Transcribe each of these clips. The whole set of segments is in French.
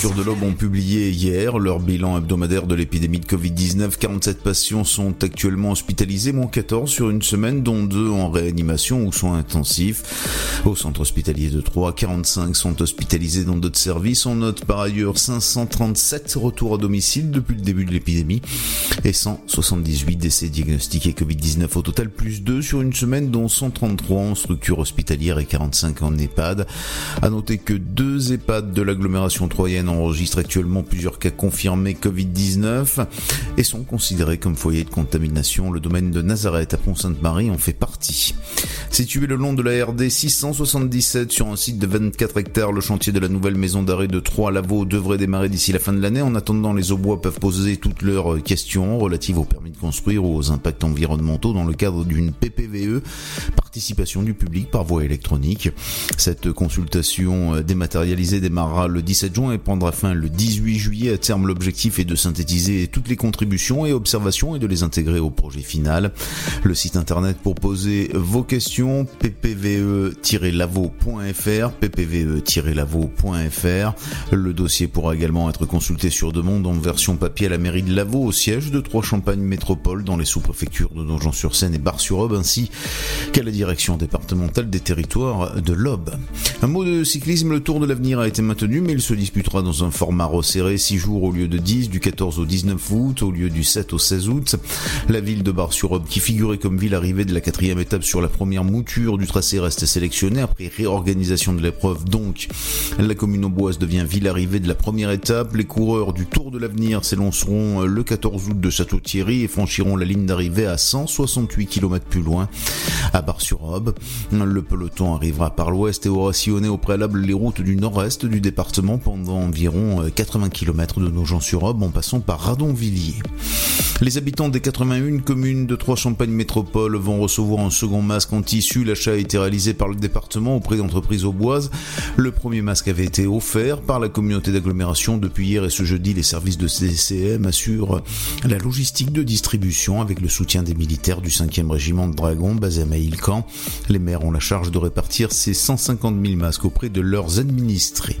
préfecture de l'Aube ont publié leur bilan hebdomadaire de l'épidémie de Covid-19. 47 patients sont actuellement hospitalisés, moins 14 sur une semaine, dont 2 en réanimation ou soins intensifs. Au centre hospitalier de Troyes, 45 sont hospitalisés dans d'autres services. On note par ailleurs 537 retours à domicile depuis le début de l'épidémie et 178 décès diagnostiqués Covid-19 au total, plus 2 sur une semaine, dont 133 en structure hospitalière et 45 en EHPAD. À noter que deux EHPAD de l'agglomération troyenne enregistrent actuellement plusieurs cas confirmés Covid-19 et sont considérés comme foyer de contamination. Le domaine de Nazareth à Pont-Sainte-Marie en fait partie. Situé le long de la RD 677 sur un site de 24 hectares, le chantier de la nouvelle maison d'arrêt de Troyes-Lavaux devrait démarrer d'ici la fin de l'année. En attendant, les Aubois peuvent poser toutes leurs questions relatives au permis de construire ou aux impacts environnementaux dans le cadre d'une PPVE, participation du public par voie électronique. Cette consultation euh, dématérialisée démarrera le 17 juin et prendra fin le 18 juillet. À l'objectif est de synthétiser toutes les contributions et observations et de les intégrer au projet final. Le site internet pour poser vos questions, ppve-lavo.fr, ppve-lavo.fr. Le dossier pourra également être consulté sur demande en version papier à la mairie de Lavaux, au siège de Trois-Champagne Métropole, dans les sous-préfectures de Nogent-sur-Seine et Bar-sur-Aube, ainsi qu'à la direction départementale des territoires de l'Aube. Un mot de cyclisme, le Tour de l'avenir a été maintenu, mais il se disputera dans un format resserré, 6 jours au lieu de 10, du 14 au 19 août, au lieu du 7 au 16 août. La ville de Bar-sur-Aube, qui figurait comme ville arrivée de la quatrième étape sur la première mouture du tracé, reste sélectionnée après réorganisation de l'épreuve. Donc, la commune auboise devient ville arrivée de la première étape. Les coureurs du Tour de l'avenir s'élanceront le 14 août de Château-Thierry et franchiront la ligne d'arrivée à 168 km plus loin, à Bar-sur-Aube. Le peloton arrivera par l'ouest et aura sillonné au préalable les routes du nord-est du département pendant environ 80 km de Nogent-sur-Aube en passant par Radonvilliers. Les habitants des 81 communes de Trois-Champagne Métropole vont recevoir un second masque en tissu. L'achat a été réalisé par le département auprès d'entreprises auboises. Le premier masque avait été offert par la communauté d'agglomération depuis hier et ce jeudi. Les services de CDCM assurent la logistique de distribution avec le soutien des militaires du 5e régiment de Dragons basé à Maïlcan. Les maires ont la charge de répartir ces 150 000 masques auprès de leurs administrés.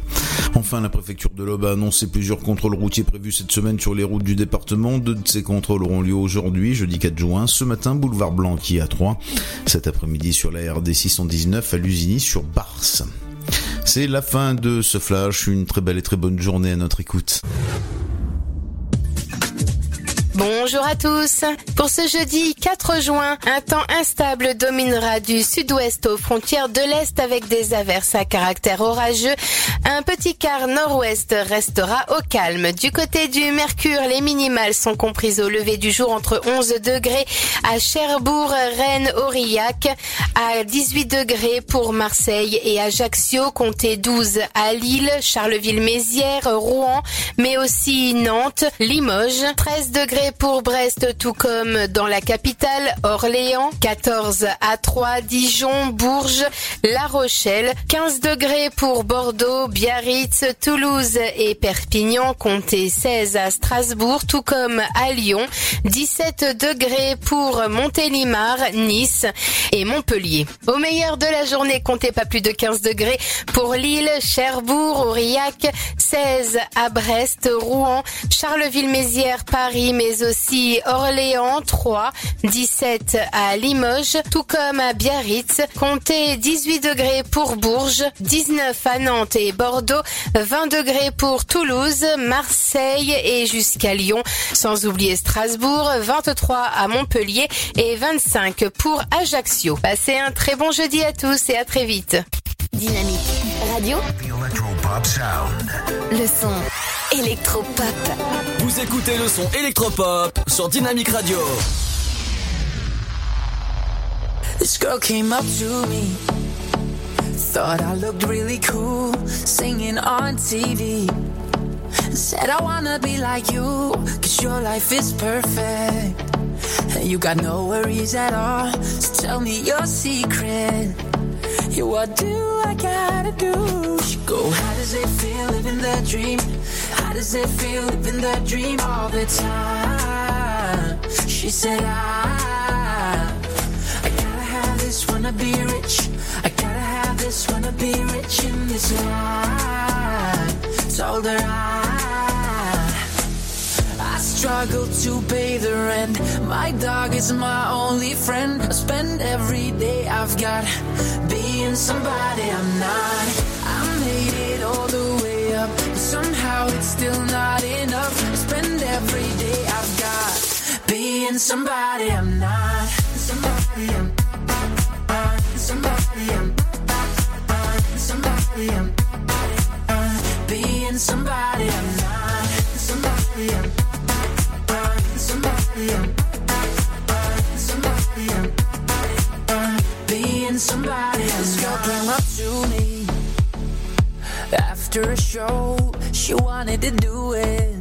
Enfin, la préfecture de l'Aube a annoncé plusieurs contrôles routiers prévus cette semaine sur les routes du département. Deux de ces contrôles auront lieu aujourd'hui, jeudi 4 juin. Ce matin, boulevard Blanqui à 3. Cet après-midi sur la RD 619 à Lusigny sur Bars. C'est la fin de ce flash. Une très belle et très bonne journée à notre écoute. Bonjour à tous. Pour ce jeudi 4 juin, un temps instable dominera du sud-ouest aux frontières de l'est avec des averses à caractère orageux. Un petit quart nord-ouest restera au calme. Du côté du Mercure, les minimales sont comprises au lever du jour entre 11 degrés à Cherbourg, Rennes, Aurillac, à 18 degrés pour Marseille et Ajaccio, comptez 12 à Lille, Charleville-Mézières, Rouen, mais aussi Nantes, Limoges, 13 degrés pour Brest, tout comme dans la capitale, Orléans, 14 à 3, Dijon, Bourges, La Rochelle, 15 degrés pour Bordeaux, Biarritz, Toulouse et Perpignan, comptez 16 à Strasbourg, tout comme à Lyon, 17 degrés pour Montélimar, Nice et Montpellier. Au meilleur de la journée, comptez pas plus de 15 degrés pour Lille, Cherbourg, Aurillac, 16 à Brest, Rouen, Charleville-Mézières, Paris, aussi Orléans, 3, 17 à Limoges, tout comme à Biarritz, comptez 18 degrés pour Bourges, 19 à Nantes et Bordeaux, 20 degrés pour Toulouse, Marseille et jusqu'à Lyon, sans oublier Strasbourg, 23 à Montpellier et 25 pour Ajaccio. Passez un très bon jeudi à tous et à très vite. Dynamique Radio, Electropop sound. le son électropop. Vous écoutez le son électropop sur Dynamique Radio. This girl came up to me. Thought I looked really cool singing on TV. Said I wanna be like you, cause your life is perfect. And you got no worries at all. So tell me your secret. Yeah, what do I gotta do? She go, how does it feel living that dream? How does it feel living that dream all the time? She said, I, I gotta have this, wanna be rich. I gotta have this, wanna be rich in this life. Told her I, I struggle to pay the rent. My dog is my only friend. I spend every day I've got being somebody I'm not. I made it all the way up, but somehow it's still not enough. I spend every day I've got being somebody I'm not. Somebody I'm somebody I'm somebody I'm being somebody I'm after a show. She wanted to do it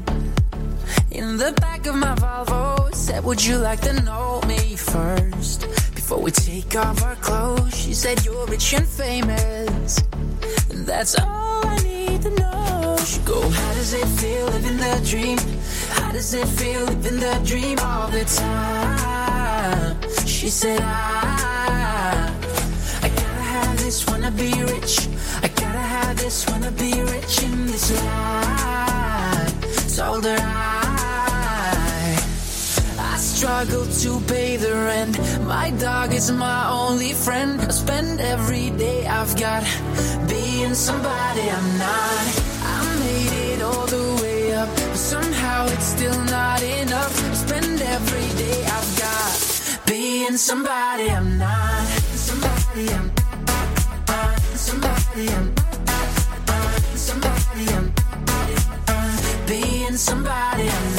in the back of my Volvo. Said, Would you like to know me first before we take off our clothes? She said, You're rich and famous. And that's all I need to know. She go, How does it feel living that dream? How does it feel living that dream all the time? She said, I, I gotta have this, wanna be rich. I gotta have this, wanna be rich in this life. Told her I, I struggle to pay the rent. My dog is my only friend. I spend every day I've got being somebody I'm not. I made it all the way up, but somehow it's still not enough. I spend every day I've got being somebody I'm not. Somebody I'm somebody I'm somebody I'm being somebody I'm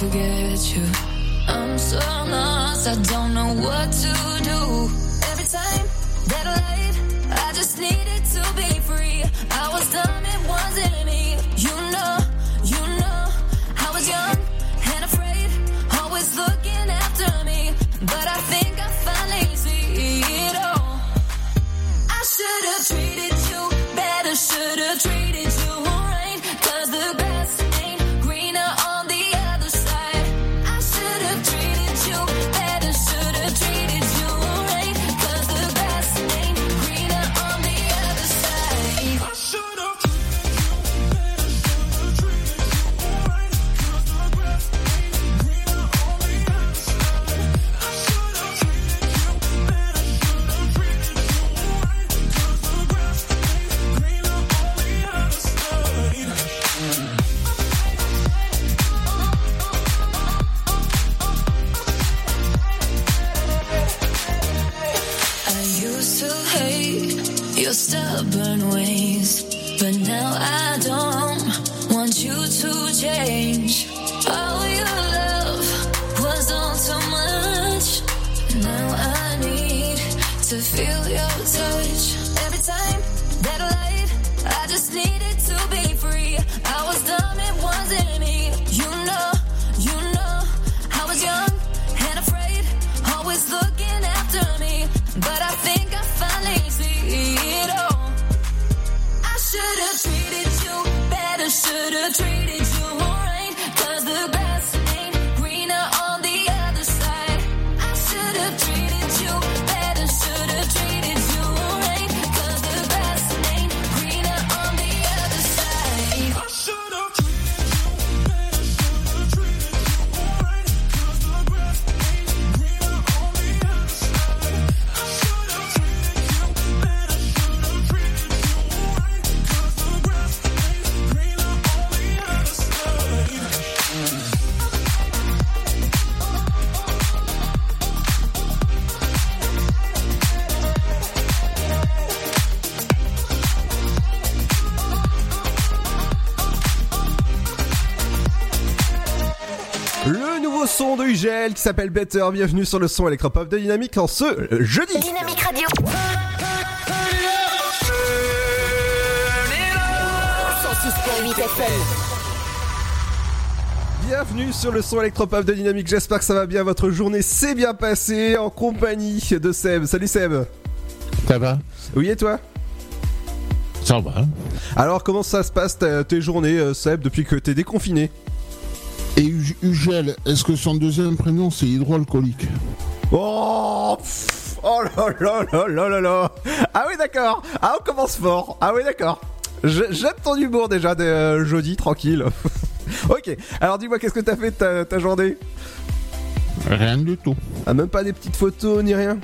Forget you. I'm so lost, I don't know what to do. Every time that light, I just needed to be qui s'appelle Better. Bienvenue sur le son électropop de Dynamique en ce jeudi. Dynamique Radio. 106.8 FM. Bienvenue sur le son électropop de Dynamique. J'espère que ça va bien. Votre journée s'est bien passée en compagnie de Seb. Salut Seb. Ça va Oui et toi? Ça va. Alors comment ça se passe tes journées euh, Seb depuis que t'es déconfiné? Ugel, est-ce que son deuxième prénom c'est hydroalcoolique Oh pff, Oh là là là là là là Ah oui d'accord. Ah on commence fort. Ah oui d'accord. J'aime ton humour déjà de euh, jeudi tranquille. Ok. Alors dis-moi qu'est-ce que t'as fait de ta, ta journée Rien du tout. Ah même pas des petites photos ni rien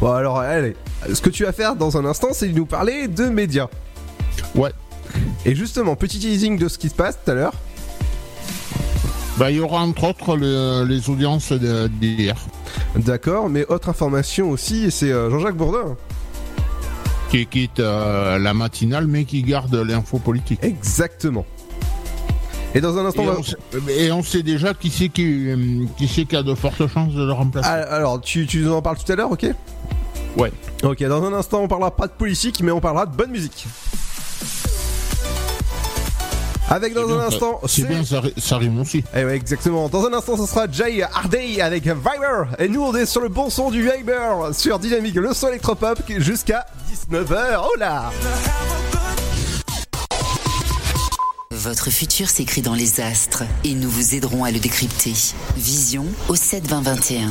Bon alors allez. Ce que tu vas faire dans un instant c'est nous parler de médias. Ouais. Et justement petit teasing de ce qui se passe tout à l'heure Bah, il y aura entre autres le- les audiences d'hier D'accord mais autre information aussi c'est euh, Jean-Jacques Bourdin qui quitte euh, la matinale mais qui garde l'info politique. Exactement Et dans un instant Et on va- et on sait déjà qui c'est qui, euh, qui, c'est qui a de fortes chances de le remplacer. Ah, Alors, tu, tu nous en parles tout à l'heure, ok? Ouais. Ok, dans un instant, on parlera pas de politique, mais on parlera de bonne musique. Avec dans un instant, C'est bien, ça, ça rime aussi. Eh ouais, exactement. Dans un instant, ce sera Jay Harday avec Viber. Et nous, on est sur le bon son du Viber sur Dynamique, le son électropop jusqu'à 19h. Oh là Votre futur s'écrit dans les astres et nous vous aiderons à le décrypter. Vision au 72021.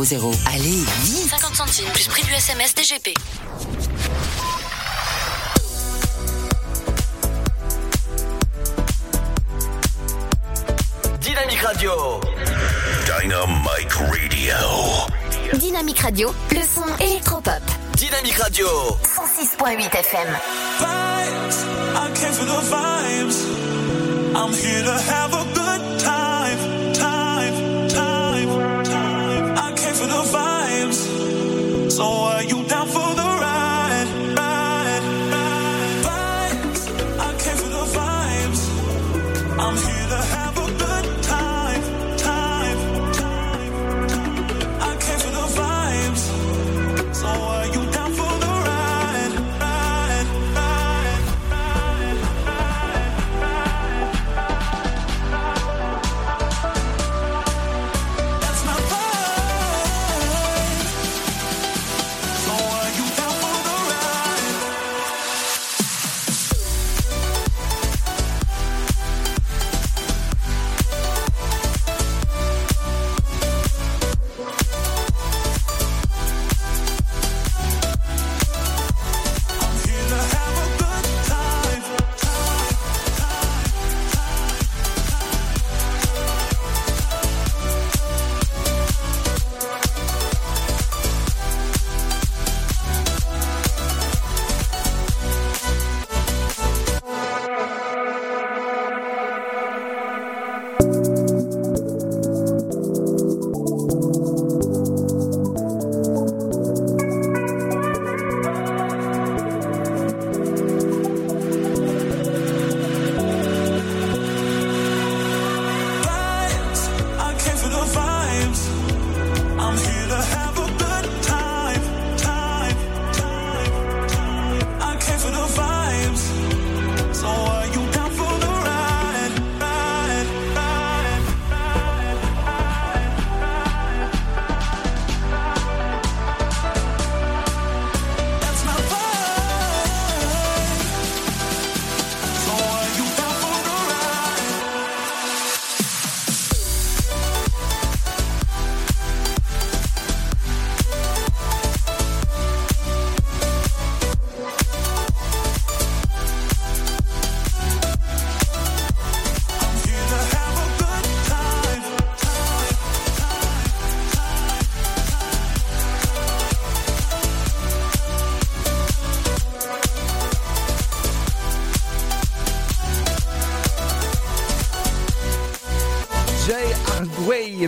61000. Allez, vite 50 centimes plus prix du SMS DGP. Dynamique Radio. Dynamite Radio. Dynamique Radio, le son électropop. Dynamique Radio. 106.8 FM. vibes. I came for the vibes. I'm here to have a good time, So are you down for the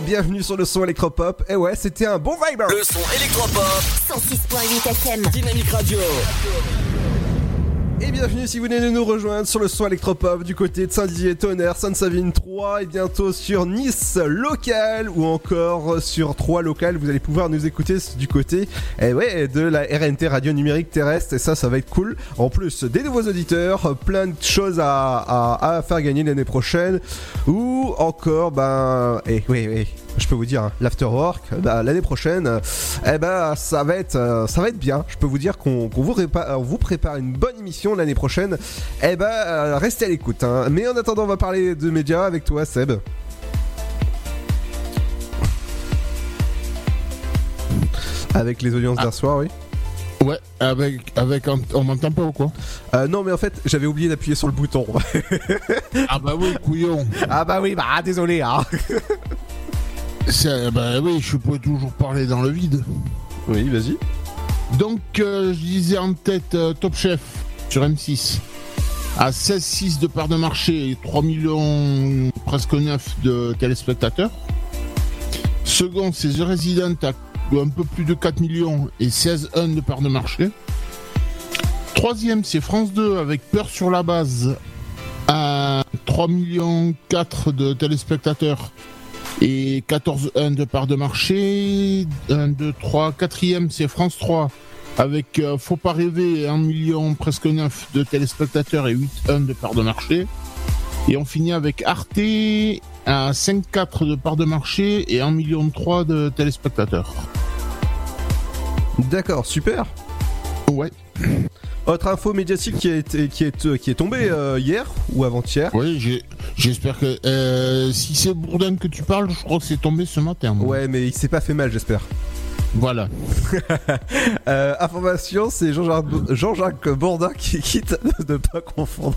bienvenue sur le son électropop. Et ouais, c'était un bon vibe. hein. Le son électropop. 106.8 FM. Dynamique Radio. Et bienvenue si vous venez de nous rejoindre sur le son électropop du côté de Saint-Dizier, Tonnerre, Sainte-Savine 3 et bientôt sur Nice local ou encore sur 3 local. Vous allez pouvoir nous écouter du côté eh ouais, de la RNT Radio Numérique Terrestre et ça, ça va être cool. En plus, des nouveaux auditeurs, plein de choses à, à, à faire gagner l'année prochaine ou encore, ben, eh oui, oui. Je peux vous dire, hein, l'afterwork, bah, l'année prochaine, euh, eh ben, ça va être, euh, ça va être bien. Je peux vous dire qu'on vous, prépare une bonne émission l'année prochaine. Eh ben, euh, restez à l'écoute. hein. Mais en attendant, on va parler de médias avec toi, Seb. Avec les audiences d'hier soir, oui. Ouais, avec, avec un- on m'entend pas ou quoi? Euh, non, mais en fait, j'avais oublié d'appuyer sur le bouton. Ah bah oui, couillon. ah bah oui, bah désolé. Hein. C'est- Bah oui, je peux toujours parler dans le vide. Oui, vas-y. Donc, euh, je disais en tête euh, Top Chef sur M6. À 16,6 de part de marché et 3 millions, presque 9 de téléspectateurs. Second, c'est The Resident à un peu plus de 4 millions et 16,1 de part de marché. Troisième, c'est France 2 avec Peur sur la base à 3 millions 4 de téléspectateurs Et 14-1 de part de marché. 1, 2, 3. Quatrième, c'est France 3. Avec euh, Faut pas rêver, 1 million presque 9 de téléspectateurs et 8-1 de part de marché. Et on finit avec Arte à 5-4 de part de marché et 1 million 3 de téléspectateurs. D'accord, super. Ouais. Autre info médiatique qui est, qui est, qui est tombée euh, hier ou avant-hier. Oui, j'espère que euh, si c'est Bourdin que tu parles, je crois que c'est tombé ce matin. moi. Ouais, mais il s'est pas fait mal, j'espère. Voilà. Euh, information, c'est Jean-Jacques Jean-Jacques Bourdin qui quitte de ne pas confondre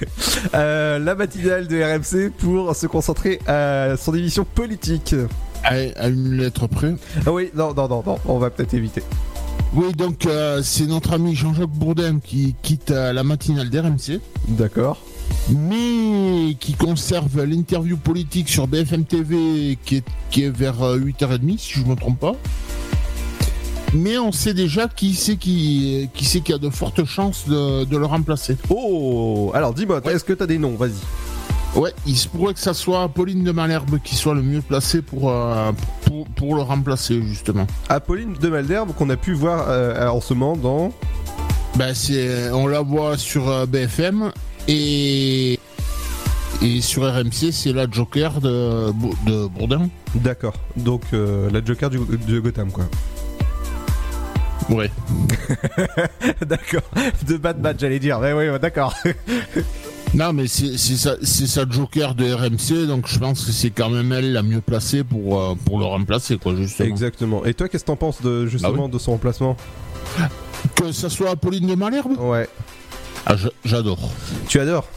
euh, la matinale de RMC pour se concentrer à son émission politique. À, à une lettre près. Ah oui, non, non, non, non, on va peut-être éviter. Oui, donc euh, c'est notre ami Jean-Jacques Bourdin qui quitte euh, la matinale d'RMC. D'accord. Mais qui conserve l'interview politique sur BFM TV qui est, qui est vers euh, 8h30, si je ne me trompe pas. Mais on sait déjà qui c'est qui, qui, c'est qui a de fortes chances de, de le remplacer. Oh, alors dis-moi, est-ce que t'as des noms? Vas-y. Ouais, il se pourrait que ça soit Pauline de Malherbe qui soit le mieux placé pour, euh, pour, pour le remplacer, justement. Apolline de Malherbe qu'on a pu voir euh, en ce moment dans. Ben c'est, on la voit sur euh, BFM et, et sur RMC, c'est la Joker de, de Bourdin. D'accord. Donc la Joker du, de Gotham, quoi. Ouais. d'accord. De Batman, j'allais dire. Mais oui, d'accord. Non, mais c'est sa, c'est sa Joker de RMC, donc je pense que c'est quand même elle la mieux placée pour, euh, pour le remplacer, quoi, justement. Exactement. Et toi, qu'est-ce que t'en penses de justement Ah de son remplacement? Que ça soit Pauline de Malherbe? Ouais. Ah, j'adore. Tu adores?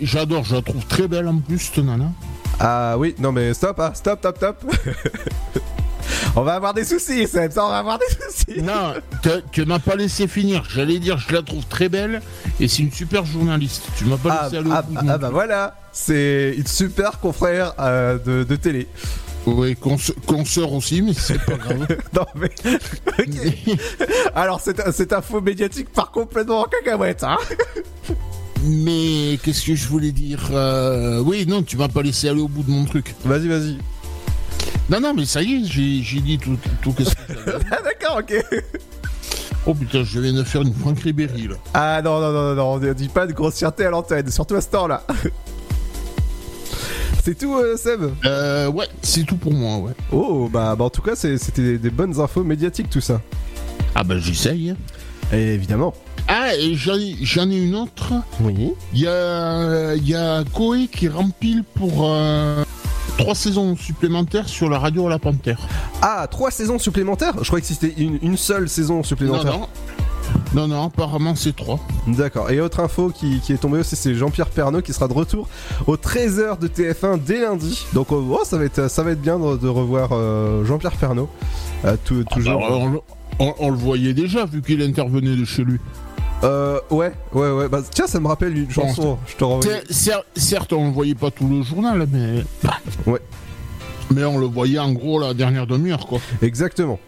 J'adore, je la trouve très belle en plus, cette nana. Ah oui, non mais stop, hein, stop, stop, stop. on va avoir des soucis, Seb, ça, on va avoir des soucis. Non, tu m'as pas laissé finir. J'allais dire, je la trouve très belle et c'est une super journaliste. Tu m'as pas Ah, laissé aller au ah, bout de ah, ah, bah voilà, c'est une super confrère euh, de, de télé. Oui, consoeur aussi, mais c'est pas grave. non mais, ok. Alors cette, cette info médiatique part complètement en cacahuète, hein. Mais qu'est-ce que je voulais dire Euh, Oui, non, tu m'as pas laissé aller au bout de mon truc. Vas-y, vas-y. Non, non, mais ça y est, j'ai dit tout, tout que j'avais. Ah d'accord, ok. Oh putain, je viens de faire une Franck Ribéry, là. Ah non, non, non, non, non, on dit pas de grossièreté à l'antenne, surtout à ce temps-là. C'est tout, euh, Seb? Euh, ouais, c'est tout pour moi, ouais. Oh, bah, bah en tout cas, c'était des, des bonnes infos médiatiques, tout ça. Ah bah j'essaye. hein. Évidemment. Ah, et j'en ai- une autre. Oui. Il y a, il y a Koé qui rempile pour euh, trois saisons supplémentaires sur la radio à la Panthère. Ah, trois saisons supplémentaires Je croyais que c'était une, une seule saison supplémentaire. non. Non, non, apparemment c'est trois. D'accord. Et autre info qui, qui est tombée aussi, c'est Jean-Pierre Pernaut qui sera de retour au 13h de TF1 dès lundi. Donc oh, oh, ça, va être, ça va être bien de, de revoir euh, Jean-Pierre Pernaut. Euh, tout- toujours. Bah, on, on- on le voyait déjà vu qu'il intervenait de chez lui. Euh, ouais, ouais, ouais. Bah, tiens, ça me rappelle une chanson. Je te renvoie. Certes, on le voyait pas tout le journal, mais. Ouais. Mais on le voyait en gros la dernière demi-heure, quoi. Exactement.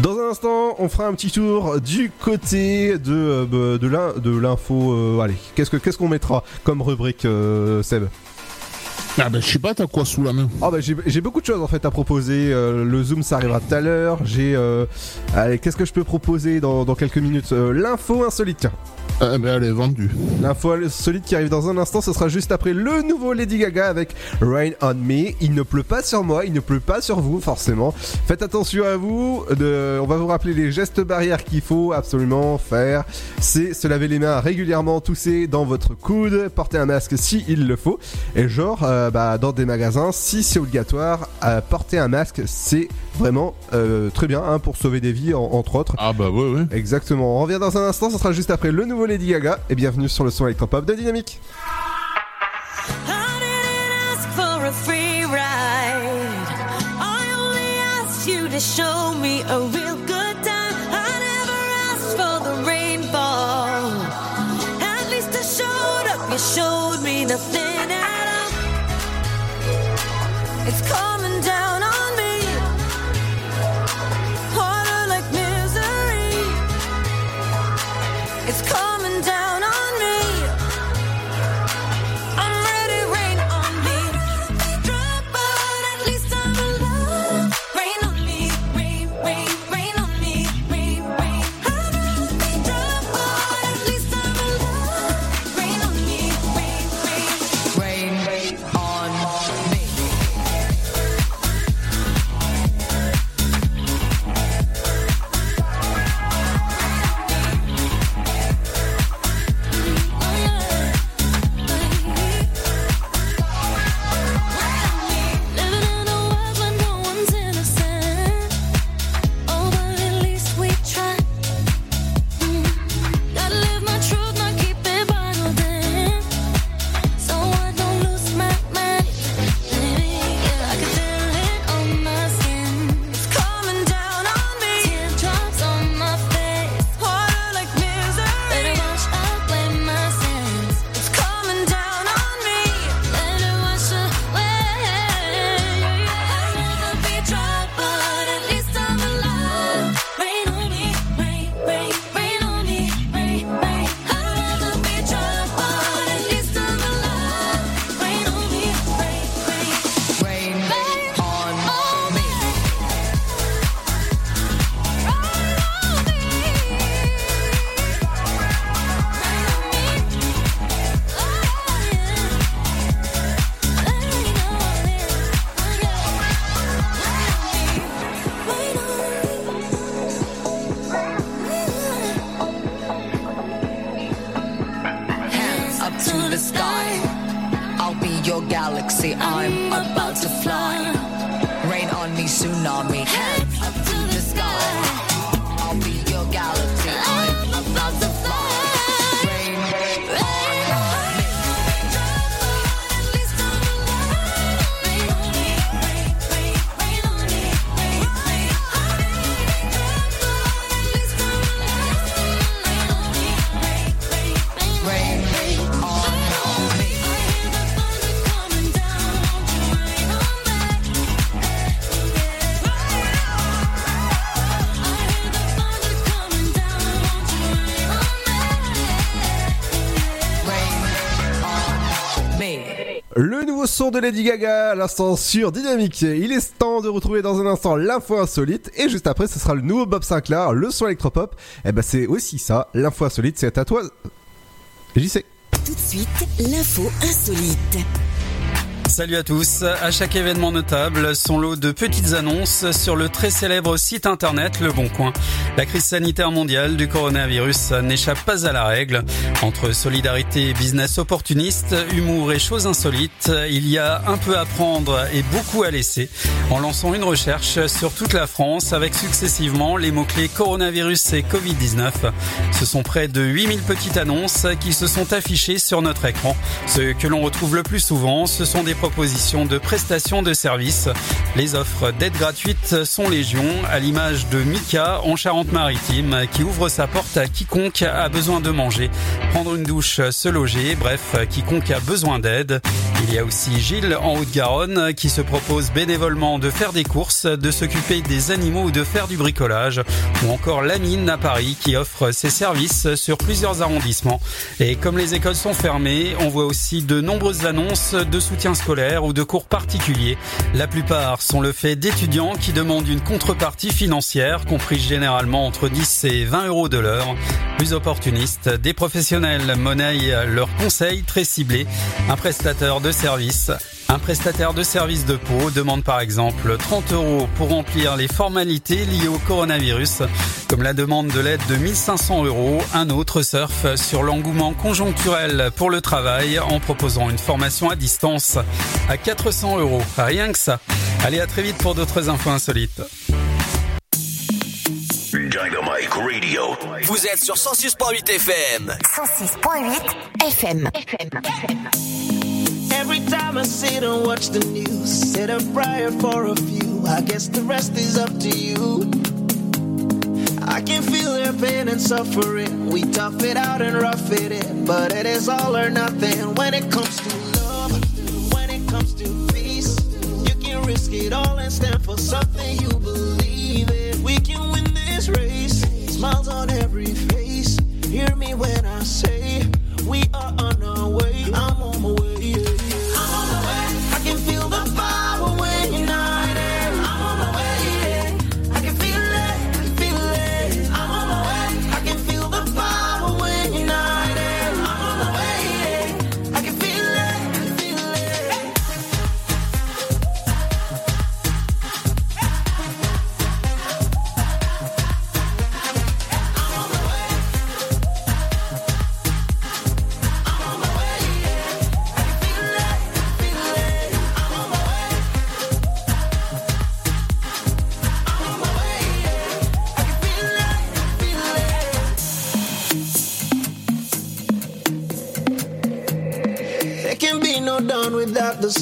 Dans un instant, on fera un petit tour du côté de, euh, de l'in- de l'info. euh, allez, qu'est-ce que- qu'est-ce qu'on mettra comme rubrique, euh, Seb? Ah ben je sais pas, t'as quoi sous la main Ah bah j'ai j'ai beaucoup de choses en fait à proposer. Euh, le zoom ça arrivera tout à l'heure. J'ai euh, allez qu'est-ce que je peux proposer dans, dans quelques minutes Euh, L'info insolite. Tiens. Eh ben elle est vendue. L'info insolite qui arrive dans un instant, ce sera juste après le nouveau Lady Gaga avec Rain on Me. Il ne pleut pas sur moi, il ne pleut pas sur vous forcément. Faites attention à vous. De, on va vous rappeler les gestes barrières qu'il faut absolument faire. C'est se laver les mains régulièrement, tousser dans votre coude, porter un masque si il le faut. Et genre, euh, bah, dans des magasins, si c'est obligatoire, euh, porter un masque, c'est vraiment euh, très bien hein, pour sauver des vies en- entre autres. Ah bah ouais, ouais. Exactement. On revient dans un instant, ce sera juste après le nouveau Lady Gaga. Et bienvenue sur le son électropop de Dynamique. I didn't ask for a free ride. I only asked you to show me a real good time. I never asked for the rainfall. At least I showed up. You showed me nothing. It's cold. De Lady Gaga l'instant sur Dynamique. Il est temps de retrouver dans un instant l'info insolite et juste après ce sera le nouveau Bob Sinclair, le son électropop. Et ben c'est aussi ça, l'info insolite, c'est à toi. J'y sais. Tout de suite, l'info insolite. Salut à tous. À chaque événement notable, son lot de petites annonces sur le très célèbre site internet Le Bon Coin. La crise sanitaire mondiale du coronavirus n'échappe pas à la règle. Entre solidarité et business opportuniste, humour et choses insolites, il y a un peu à prendre et beaucoup à laisser. En lançant une recherche sur toute la France avec successivement les mots-clés coronavirus et Covid-19. Ce sont près de 8000 petites annonces qui se sont affichées sur notre écran. Ce que l'on retrouve le plus souvent, ce sont des propositions de prestations de services. Les offres d'aide gratuite sont légion, à l'image de Mika en Charente-Maritime, qui ouvre sa porte à quiconque a besoin de manger, prendre une douche, se loger, bref, quiconque a besoin d'aide. Il y a aussi Gilles en Haute-Garonne qui se propose bénévolement de faire des courses, de s'occuper des animaux ou de faire du bricolage, ou encore Lamine à Paris qui offre ses services sur plusieurs arrondissements. Et comme les écoles sont fermées, on voit aussi de nombreuses annonces de soutien ou de cours particuliers. La plupart sont le fait d'étudiants qui demandent une contrepartie financière, comprise généralement entre 10 et 20 euros de l'heure. Plus opportunistes, des professionnels monnaient leurs conseils très ciblés. Un prestataire de service un prestataire de service de peau demande par exemple 30 euros pour remplir les formalités liées au coronavirus, comme la demande de l'aide de 1500 euros. Un autre surfe sur l'engouement conjoncturel pour le travail en proposant une formation à distance à 400 euros. Rien que ça. Allez, à très vite pour d'autres infos insolites. Radio. Vous êtes sur 106.8 FM. 106.8 FM. Every time I sit and watch the news, said a prayer for a few. I guess the rest is up to you. I can feel their pain and suffering. We tough it out and rough it in, but it is all or nothing when it comes to love. When it comes to peace, you can risk it all and stand for something you believe in. We can win this race. Smiles on every face. Hear me when I say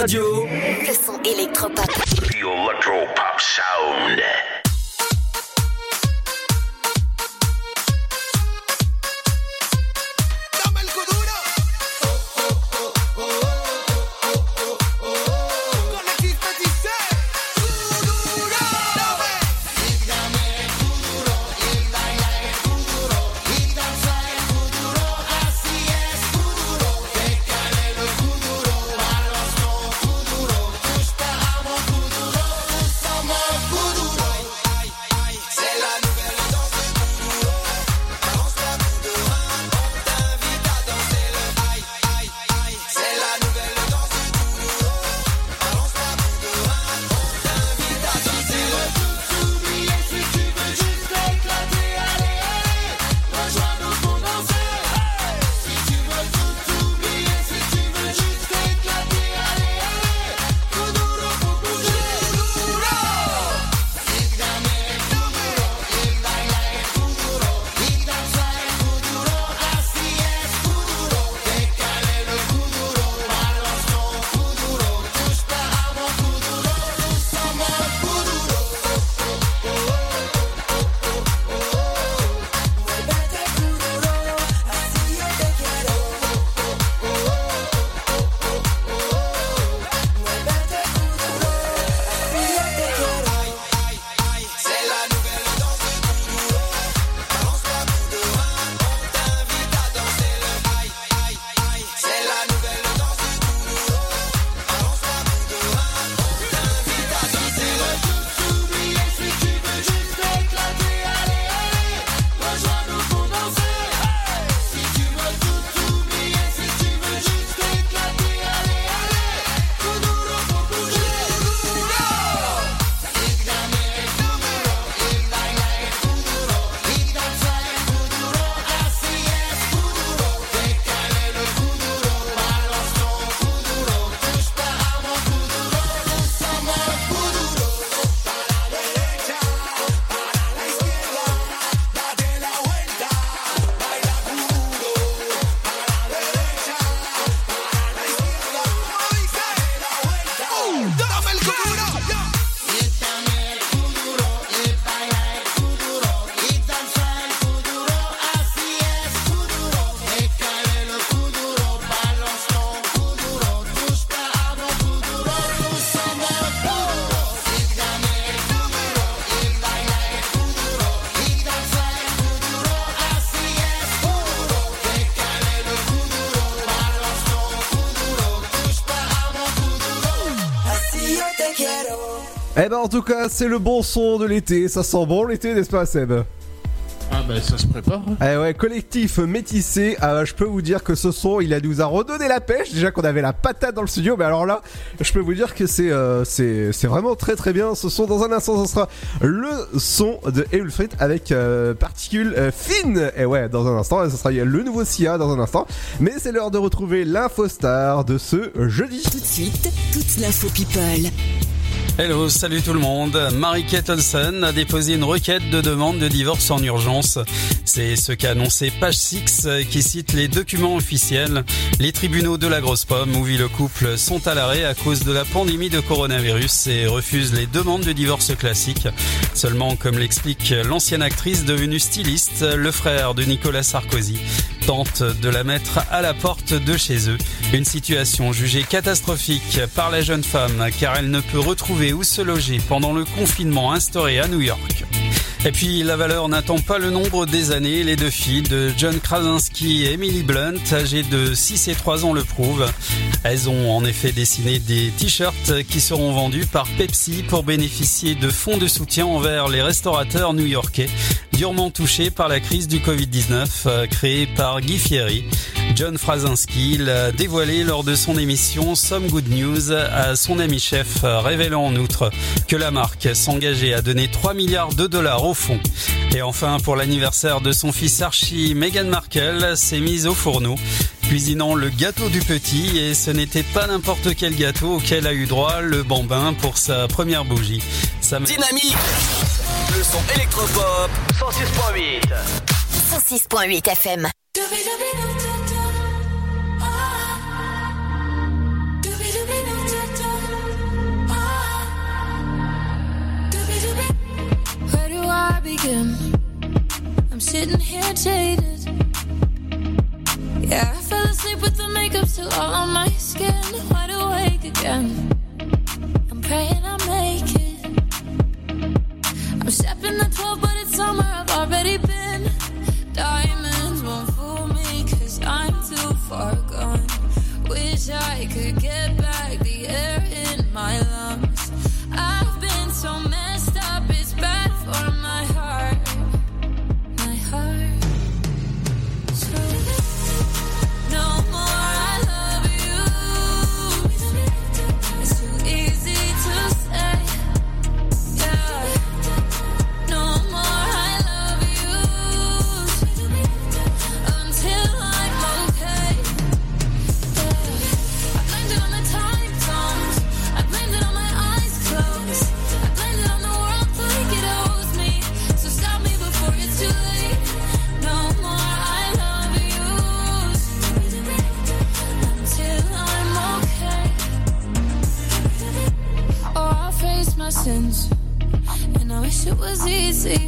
Radio. Eh ben en tout cas, c'est le bon son de l'été. Ça sent bon l'été, n'est-ce pas, Seb? Ah bah ça se prépare. Eh ouais, collectif métissé. Ah, je peux vous dire que ce son, il a nous a redonné la pêche. Déjà qu'on avait la patate dans le studio, mais alors là, je peux vous dire que c'est euh, c'est c'est vraiment très très bien. Ce son, dans un instant, ce sera le son de Eulfrit avec euh, particules euh, fines. Et ouais, dans un instant, ce sera le nouveau SIA dans un instant. Mais c'est l'heure de retrouver l'info star de ce jeudi. Tout de suite, toute l'info people. Hello, salut tout le monde. Marie-Kate Olsen a déposé une requête de demande de divorce en urgence. C'est ce qu'a annoncé Page 6 qui cite les documents officiels. Les tribunaux de la grosse pomme où vit le couple sont à l'arrêt à cause de la pandémie de coronavirus et refusent les demandes de divorce classiques. Seulement, comme l'explique l'ancienne actrice devenue styliste, le frère de Nicolas Sarkozy tente de la mettre à la porte de chez eux. Une situation jugée catastrophique par la jeune femme car elle ne peut retrouver où se loger pendant le confinement instauré à New York. Et puis la valeur n'attend pas le nombre des années. Les deux filles de John Krasinski et Emily Blunt, âgées de 6 et 3 ans, le prouvent. Elles ont en effet dessiné des t-shirts qui seront vendus par Pepsi pour bénéficier de fonds de soutien envers les restaurateurs new-yorkais durement touchés par la crise du Covid-19 euh, créée par Guy Fieri. John Krasinski l'a dévoilé lors de son émission Some Good News à son ami chef, euh, révélant en outre que la marque s'engageait à donner 3 milliards de dollars au fond. Et enfin, pour l'anniversaire de son fils Archie, Meghan Markle s'est mise au fourneau cuisinant le gâteau du petit et ce n'était pas n'importe quel gâteau auquel a eu droit le bambin pour sa première bougie. Ça Dynamique Le son électropop 106.8 106.8 FM. begin. I'm sitting here jaded. Yeah, I fell asleep with the makeup still all on my skin. Wide awake again. I'm praying I make it. I'm stepping the 12, but it's summer. I've already been. Diamonds won't fool me, cause I'm too far gone. Wish I could get back the air in my lungs. it was easy.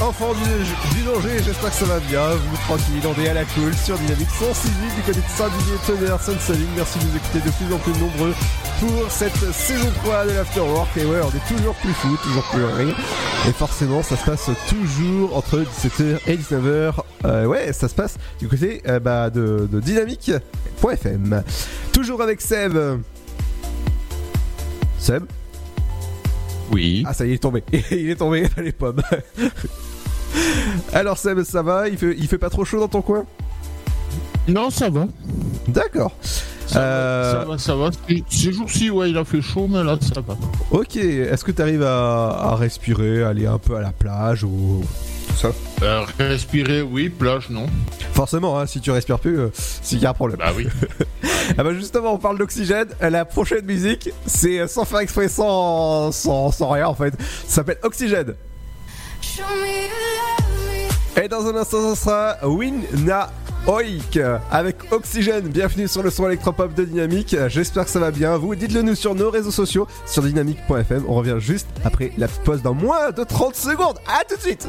Enfant du, danger, j'espère que ça va bien, vous tranquille, on est à la cool sur Dynamique 168 du côté de Saint-Didier, Tonnerre, Sainte-Saline, merci de nous écouter de plus en plus nombreux pour cette saison 3 de l'Afterwork, et ouais, on est toujours plus fou, toujours plus rire, et forcément ça se passe toujours entre 17h et 19h, Euh, ouais, ça se passe du côté euh, bah, de, de dynamique.fm. Toujours avec Seb. Seb Oui. Ah ça y est, il est tombé. il est tombé dans les pommes. Alors Seb, ça va? Il fait, il fait pas trop chaud dans ton coin? Non, ça va. D'accord. Ça, Euh, va, ça va, ça va. Ces- jours-ci, ouais, il a fait chaud, mais là, ça va. Ok, est-ce que tu arrives à, à respirer, aller un peu à la plage ou tout ça? Euh, respirer, oui, plage, non. Forcément, hein, si tu respires plus, euh, c'est qu'il y a un problème. Bah oui. ah bah justement, on parle d'oxygène. La prochaine musique, c'est euh, sans faire exprès, sans, sans, sans rien en fait. Ça s'appelle Oxygène. Et dans un instant, ce sera Winna Oik avec Oxygène. Bienvenue sur le son électropop de Dynamique. J'espère que ça va bien. Vous dites-le nous sur nos réseaux sociaux, sur dynamique.fm. On revient juste après la pause dans moins de 30 secondes. À tout de suite.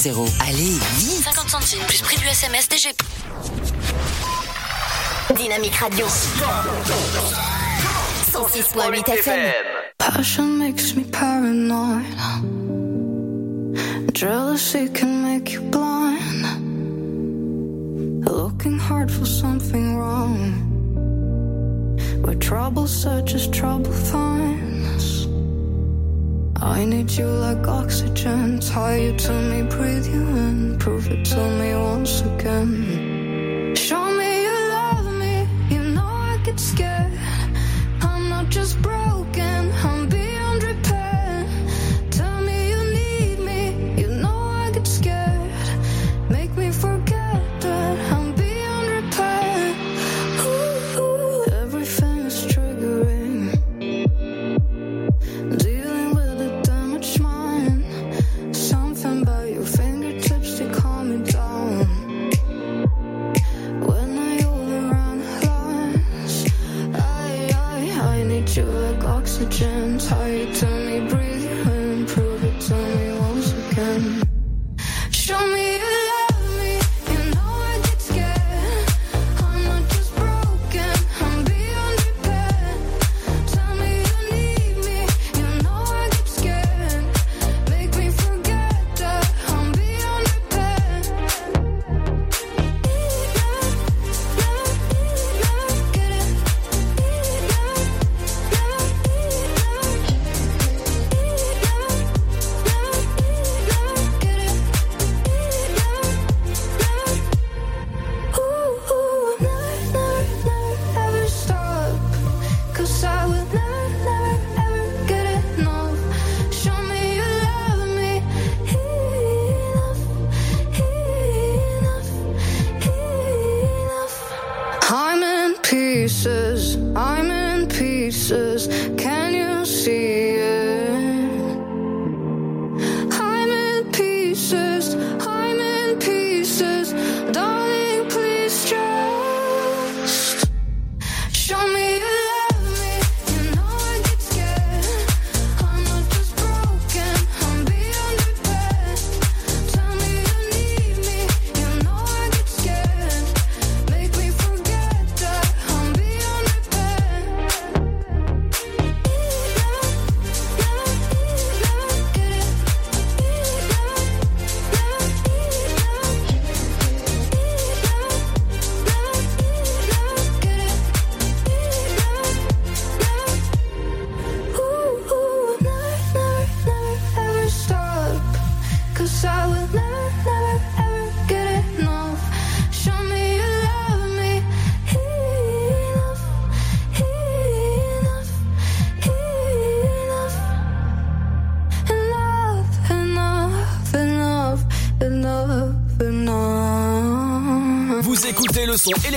61000. Allez, vite 50 centimes plus prix du SMS DGP. Dynamique Radio. 106.8 FM. Passion makes me paranoid. Jealousy can make you blind. Looking hard for something wrong. Where trouble searches, trouble finds. I need you like oxygen. Tie you to me, breathe you in. Prove it to me once again.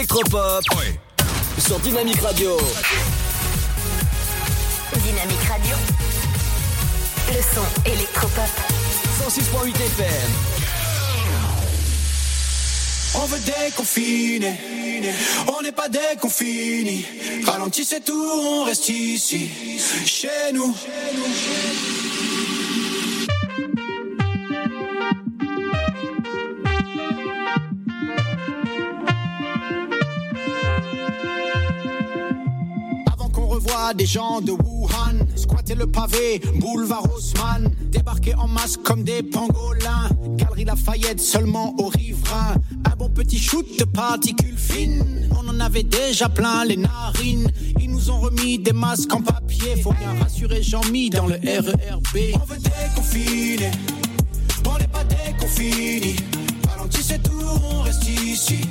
Le son électropop sur Dynamique Radio. Dynamique Radio. Le son électropop. 106.8 FM. On veut déconfiner, on n'est pas déconfiné. Ralentis c'est tout, on reste ici, chez nous. Avant des gens de Wuhan, squatter le pavé, boulevard Haussmann, débarquer en masse comme des pangolins, galerie Lafayette seulement aux riverains, un bon petit shoot de particules fines, on en avait déjà plein les narines, ils nous ont remis des masques en papier, faut bien rassurer Jean-Mi dans le RERB. On veut déconfiner, on n'est pas déconfiné, ralentis c'est tout, on reste ici,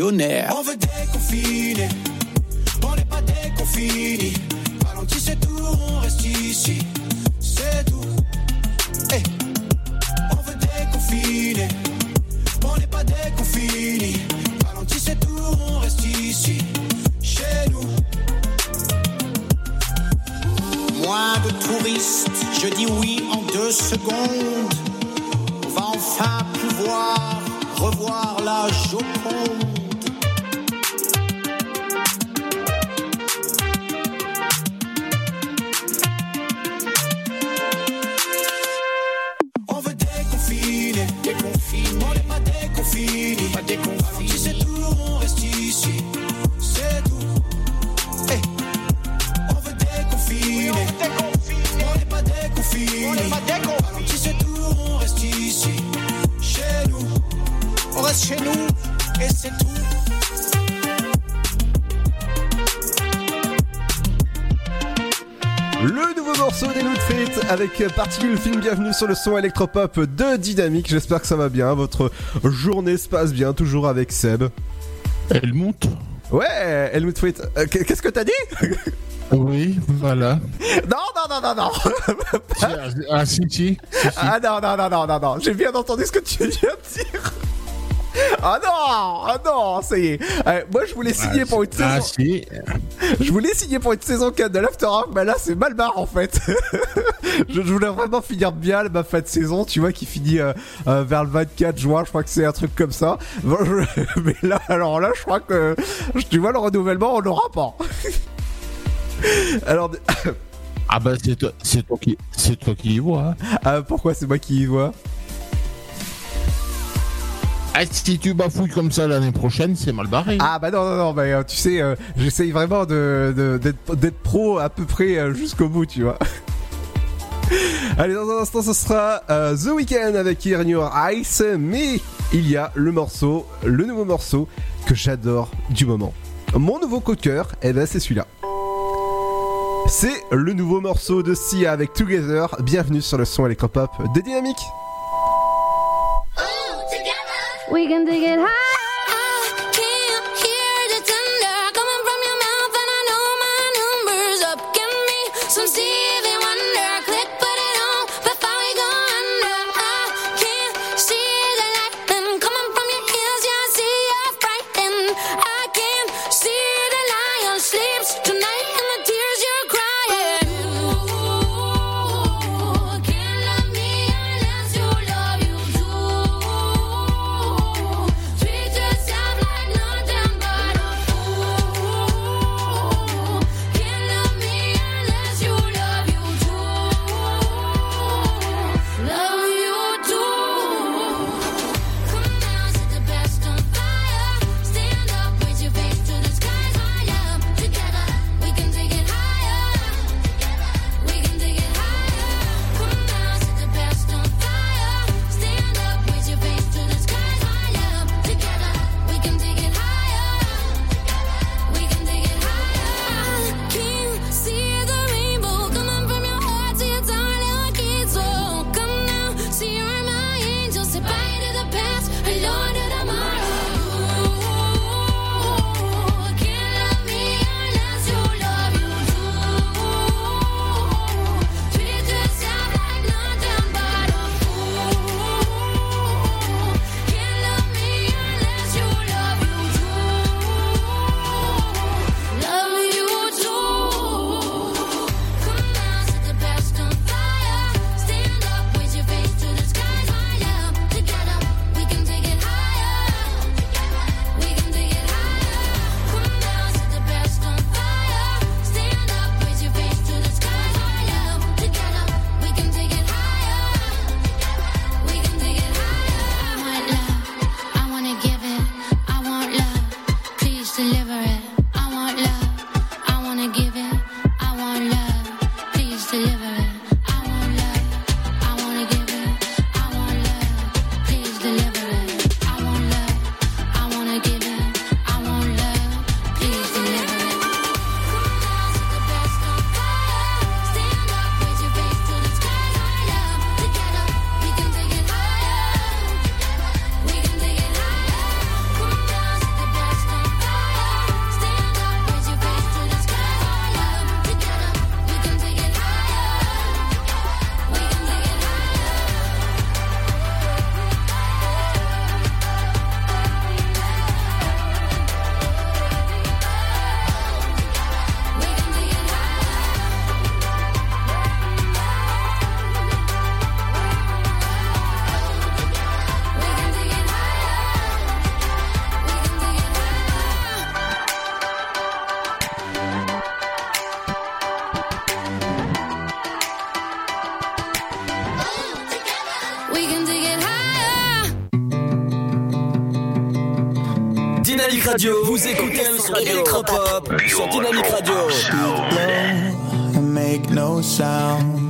pour cinq actionnaires. On veut déconfiner, sur le son électropop de Dynamique. J'espère que ça va bien. Votre journée se passe bien, toujours avec Seb. Elle monte Ouais, Helmut Fate. Euh, Qu'est-ce que t'as dit? Oui, voilà. Non, non, non, non, non. Ah, si, si. Ah non, non, non, non, non, non. J'ai bien entendu ce que tu viens de dire. Ah non, ah non, ça y est. Euh, moi, je voulais signer Ah, pour une si. Ah, saison. si. Je voulais signer pour une saison 4 de l'After Hour, mais là, c'est mal barre en fait. je, voulais vraiment finir bien ma fin de saison, tu vois, qui finit euh, euh, vers le 24 juin. Je crois que c'est un truc comme ça. Bon, je- Mais là, alors là, je crois que tu vois le renouvellement, on l'aura pas. alors, Ah bah c'est toi, c'est toi qui, c'est toi qui y vois. hein. ah, pourquoi c'est moi qui y vois? Ah, si tu bafouilles comme ça l'année prochaine, c'est mal barré. Ah bah non non non euh, tu sais euh, j'essaye vraiment de de- d'être d'être pro à peu près euh, jusqu'au bout tu vois. Allez dans un instant ce sera The Weeknd avec Here Your Ice mais il y a le morceau le nouveau morceau que j'adore du moment. Mon nouveau coup de cœur eh ben c'est celui-là. C'est le nouveau morceau de Sia avec Together. Bienvenue sur le son électropop de Dynamique. We can dig it high. Vous écoutez la musique électropop sur Dynamique Radio. make no sound.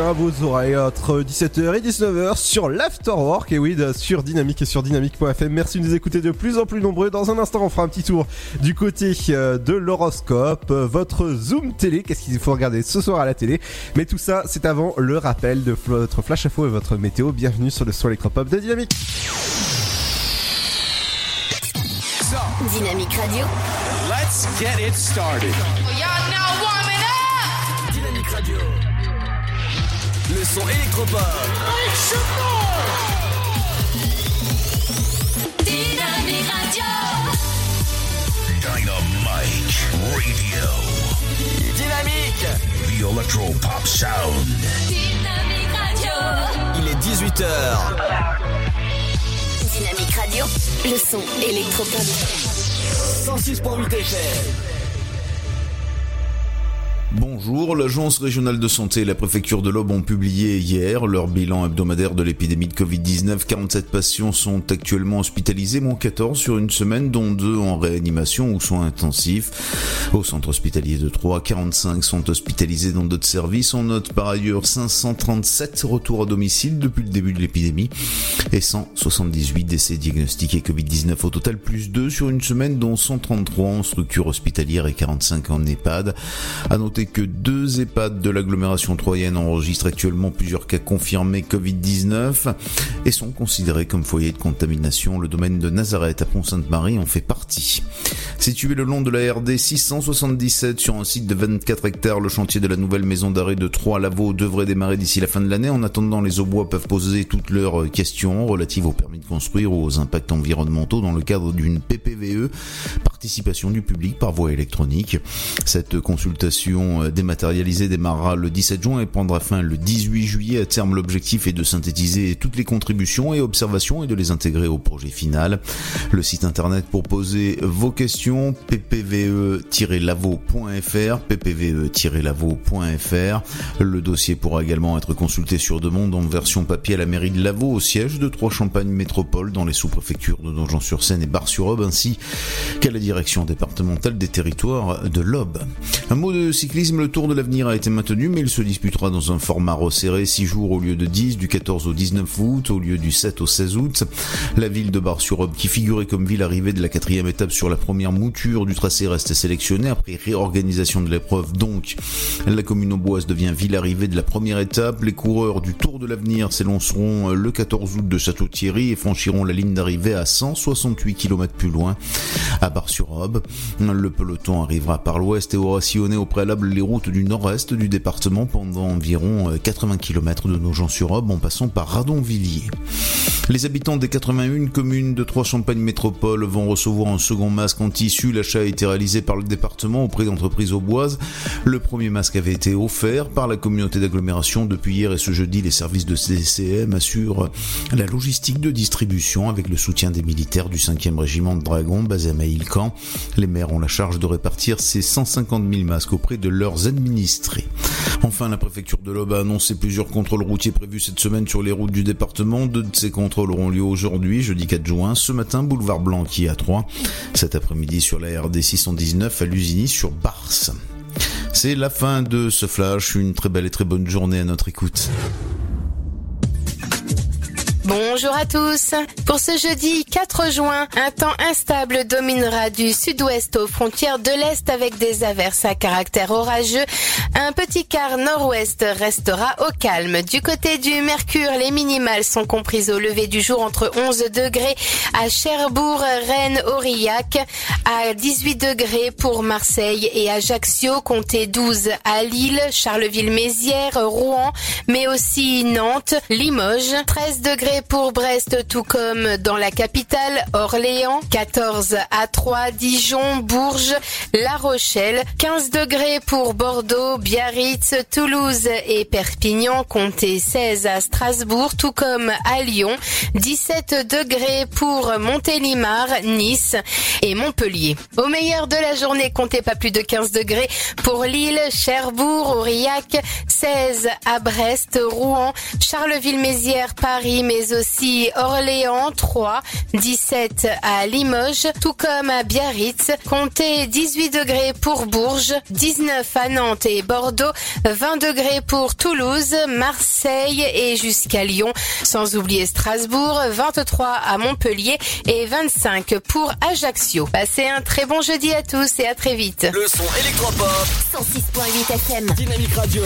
Bien à vos oreilles entre 17h et 19h sur l'Afterwork et oui sur Dynamique et sur dynamique.fm. Merci de nous écouter de plus en plus nombreux. Dans un instant, on fera un petit tour du côté euh, de l'horoscope, euh, votre Zoom télé, qu'est-ce qu'il faut regarder ce soir à la télé? Mais tout ça, c'est avant le rappel de votre flash info et votre météo. Bienvenue sur le son électropop de Dynamique. Dynamique Radio. Let's get it started. Son électropop. Dynamique Radio. Dynamite Radio. Dynamique. The Electro Pop Sound. Dynamique Radio. Il est 18h. Dynamique Radio. Le son électropop. 106.8 FM. Bonjour, l'Agence régionale de santé et la préfecture de l'Aube ont publié hier leur bilan hebdomadaire de l'épidémie de Covid-19. 47 patients sont actuellement hospitalisés, moins 14 sur une semaine, dont 2 en réanimation ou soins intensifs. Au centre hospitalier de Troyes, 45 sont hospitalisés dans d'autres services. On note par ailleurs 537 retours à domicile depuis le début de l'épidémie et 178 décès diagnostiqués Covid-19 au total, plus 2 sur une semaine, dont 133 en structure hospitalière et 45 en EHPAD. Que deux EHPAD de l'agglomération troyenne enregistrent actuellement plusieurs cas confirmés Covid-19 et sont considérés comme foyers de contamination. Le domaine de Nazareth à Pont-Sainte-Marie en fait partie. Situé le long de la RD 677 sur un site de 24 hectares, le chantier de la nouvelle maison d'arrêt de Troyes-Lavaux devrait démarrer d'ici la fin de l'année. En attendant, les Aubois peuvent poser toutes leurs questions relatives au permis de construire ou aux impacts environnementaux dans le cadre d'une PPVE, participation du public par voie électronique. Cette consultation euh, dématérialisée démarrera le 17 juin et prendra fin le 18 juillet. À terme, l'objectif est de synthétiser toutes les contributions et observations et de les intégrer au projet final. Le site internet pour poser vos questions, ppve-lavo.fr, ppve-lavo.fr. Le dossier pourra également être consulté sur demande en version papier à la mairie de Lavaux, au siège de Trois-Champagne Métropole, dans les sous-préfectures de Donjon-sur-Seine et Bar-sur-Aube, ainsi qu'à la direction départementale des territoires de l'Aube. Un mot de cyclisme, le Tour de l'Avenir a été maintenu, mais il se disputera dans un format resserré, 6 jours au lieu de 10, du 14 au 19 août, au lieu du 7 au 16 août. La ville de Bar-sur-Aube, qui figurait comme ville arrivée de la quatrième étape sur la première mouture du tracé, reste sélectionnée après réorganisation de l'épreuve. Donc, la commune auboise devient ville arrivée de la première étape. Les coureurs du Tour de l'Avenir s'élanceront le 14 août de Château-Thierry et franchiront la ligne d'arrivée à 168 km plus loin, à Bar-sur-Aube. Le peloton arrivera par l'ouest et aura sillonné au préalable les routes du nord-est du département pendant environ 80 km de Nogent-sur-Aube en passant par Radonvilliers. Les habitants des 81 communes de Trois-Champagne Métropole vont recevoir un second masque en tissu. L'achat a été réalisé par le département auprès d'entreprises auboises. Le premier masque avait été offert par la communauté d'agglomération. Depuis hier et ce jeudi, les services de CCM assurent la logistique de distribution avec le soutien des militaires du 5e régiment de Dragons basé à Maïlcan. Les maires ont la charge de répartir ces 150 000 masques auprès de leurs administrés. Enfin, la préfecture de l'Aube a annoncé plusieurs contrôles routiers prévus cette semaine sur les routes du département. Deux de ces contrôles auront lieu aujourd'hui, jeudi 4 juin. Ce matin, boulevard Blanqui à 3. Cet après-midi sur la RD 619 à Lusigny sur Bars. C'est la fin de ce flash. Une très belle et très bonne journée à notre écoute. Bonjour à tous. Pour ce jeudi 4 juin, un temps instable dominera du sud-ouest aux frontières de l'est avec des averses à caractère orageux. Un petit quart nord-ouest restera au calme. Du côté du Mercure, les minimales sont comprises au lever du jour entre 11 degrés à Cherbourg, Rennes, Aurillac, à 18 degrés pour Marseille et Ajaccio, comptez 12 à Lille, Charleville-Mézières, Rouen, mais aussi Nantes, Limoges, 13 degrés pour Brest, tout comme dans la capitale, Orléans, 14 à 3, Dijon, Bourges, La Rochelle, 15 degrés pour Bordeaux, Biarritz, Toulouse et Perpignan, comptez 16 à Strasbourg, tout comme à Lyon, 17 degrés pour Montélimar, Nice et Montpellier. Au meilleur de la journée, comptez pas plus de 15 degrés pour Lille, Cherbourg, Aurillac, 16 à Brest, Rouen, Charleville-Mézières, Paris, aussi Orléans, 3, 17 à Limoges, tout comme à Biarritz, comptez 18 degrés pour Bourges, 19 à Nantes et Bordeaux, 20 degrés pour Toulouse, Marseille et jusqu'à Lyon, sans oublier Strasbourg, 23 à Montpellier et 25 pour Ajaccio. Passez un très bon jeudi à tous et à très vite. Le son électropop. 106.8 FM. Dynamique Radio.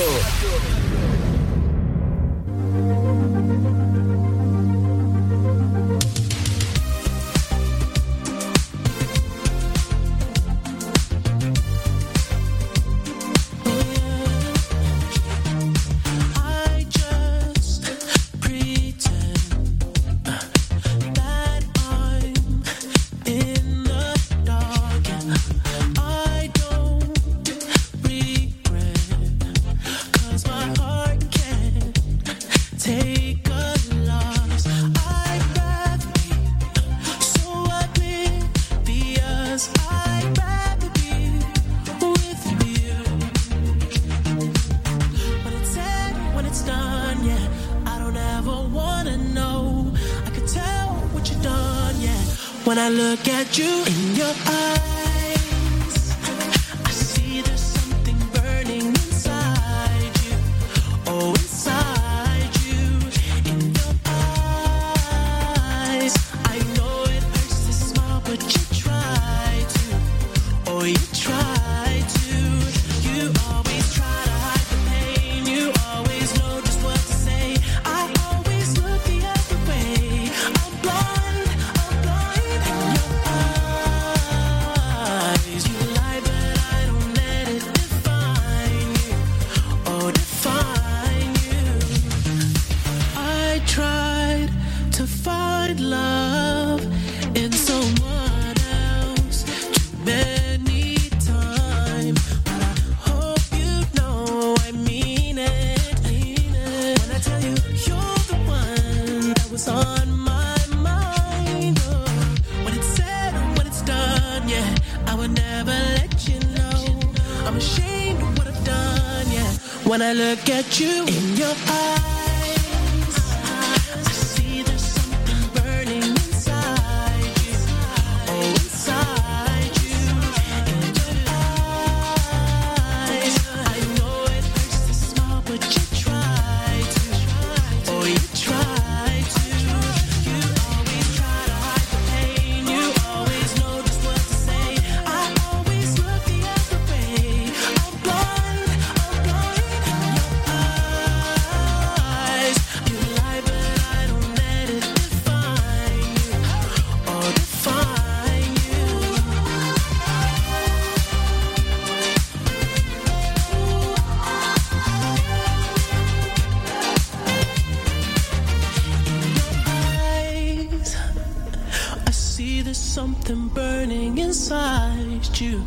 You.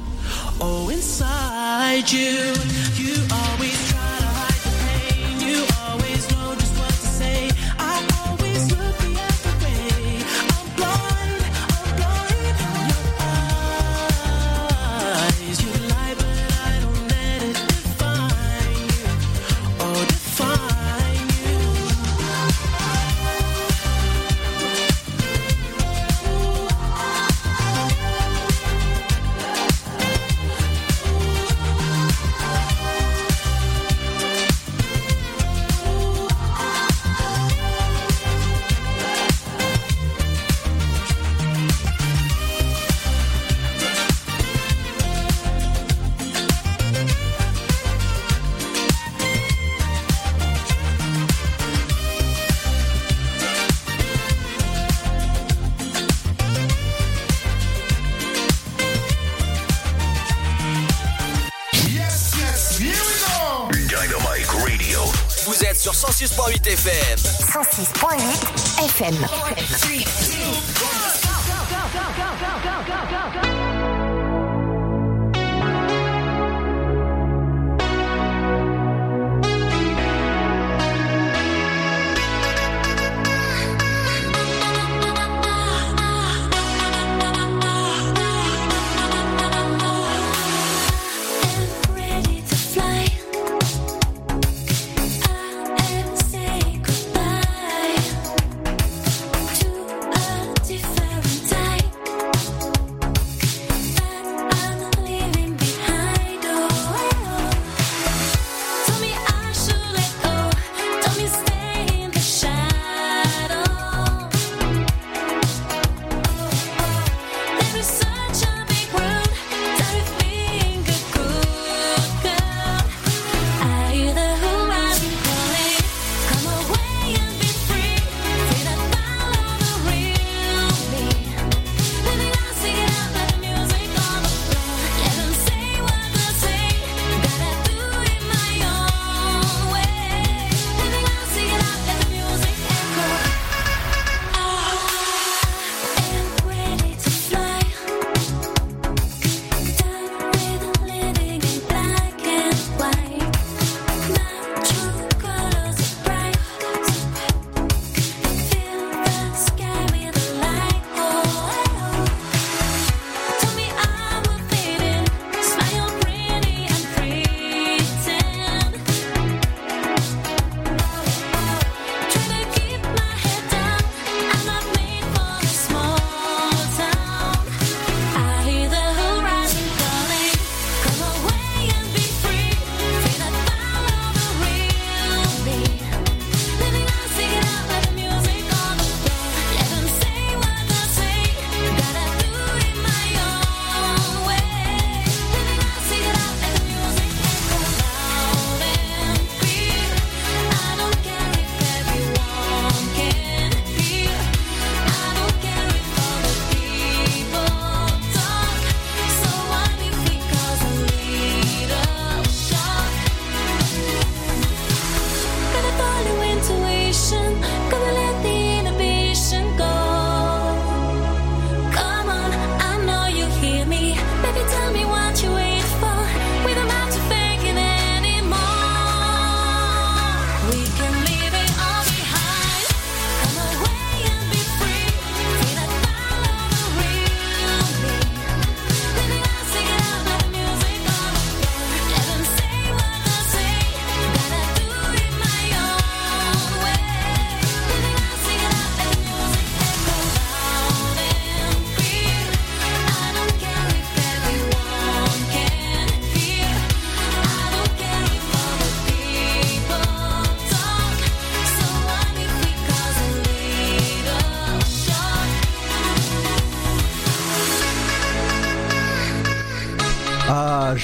Oh, inside you. You 106.8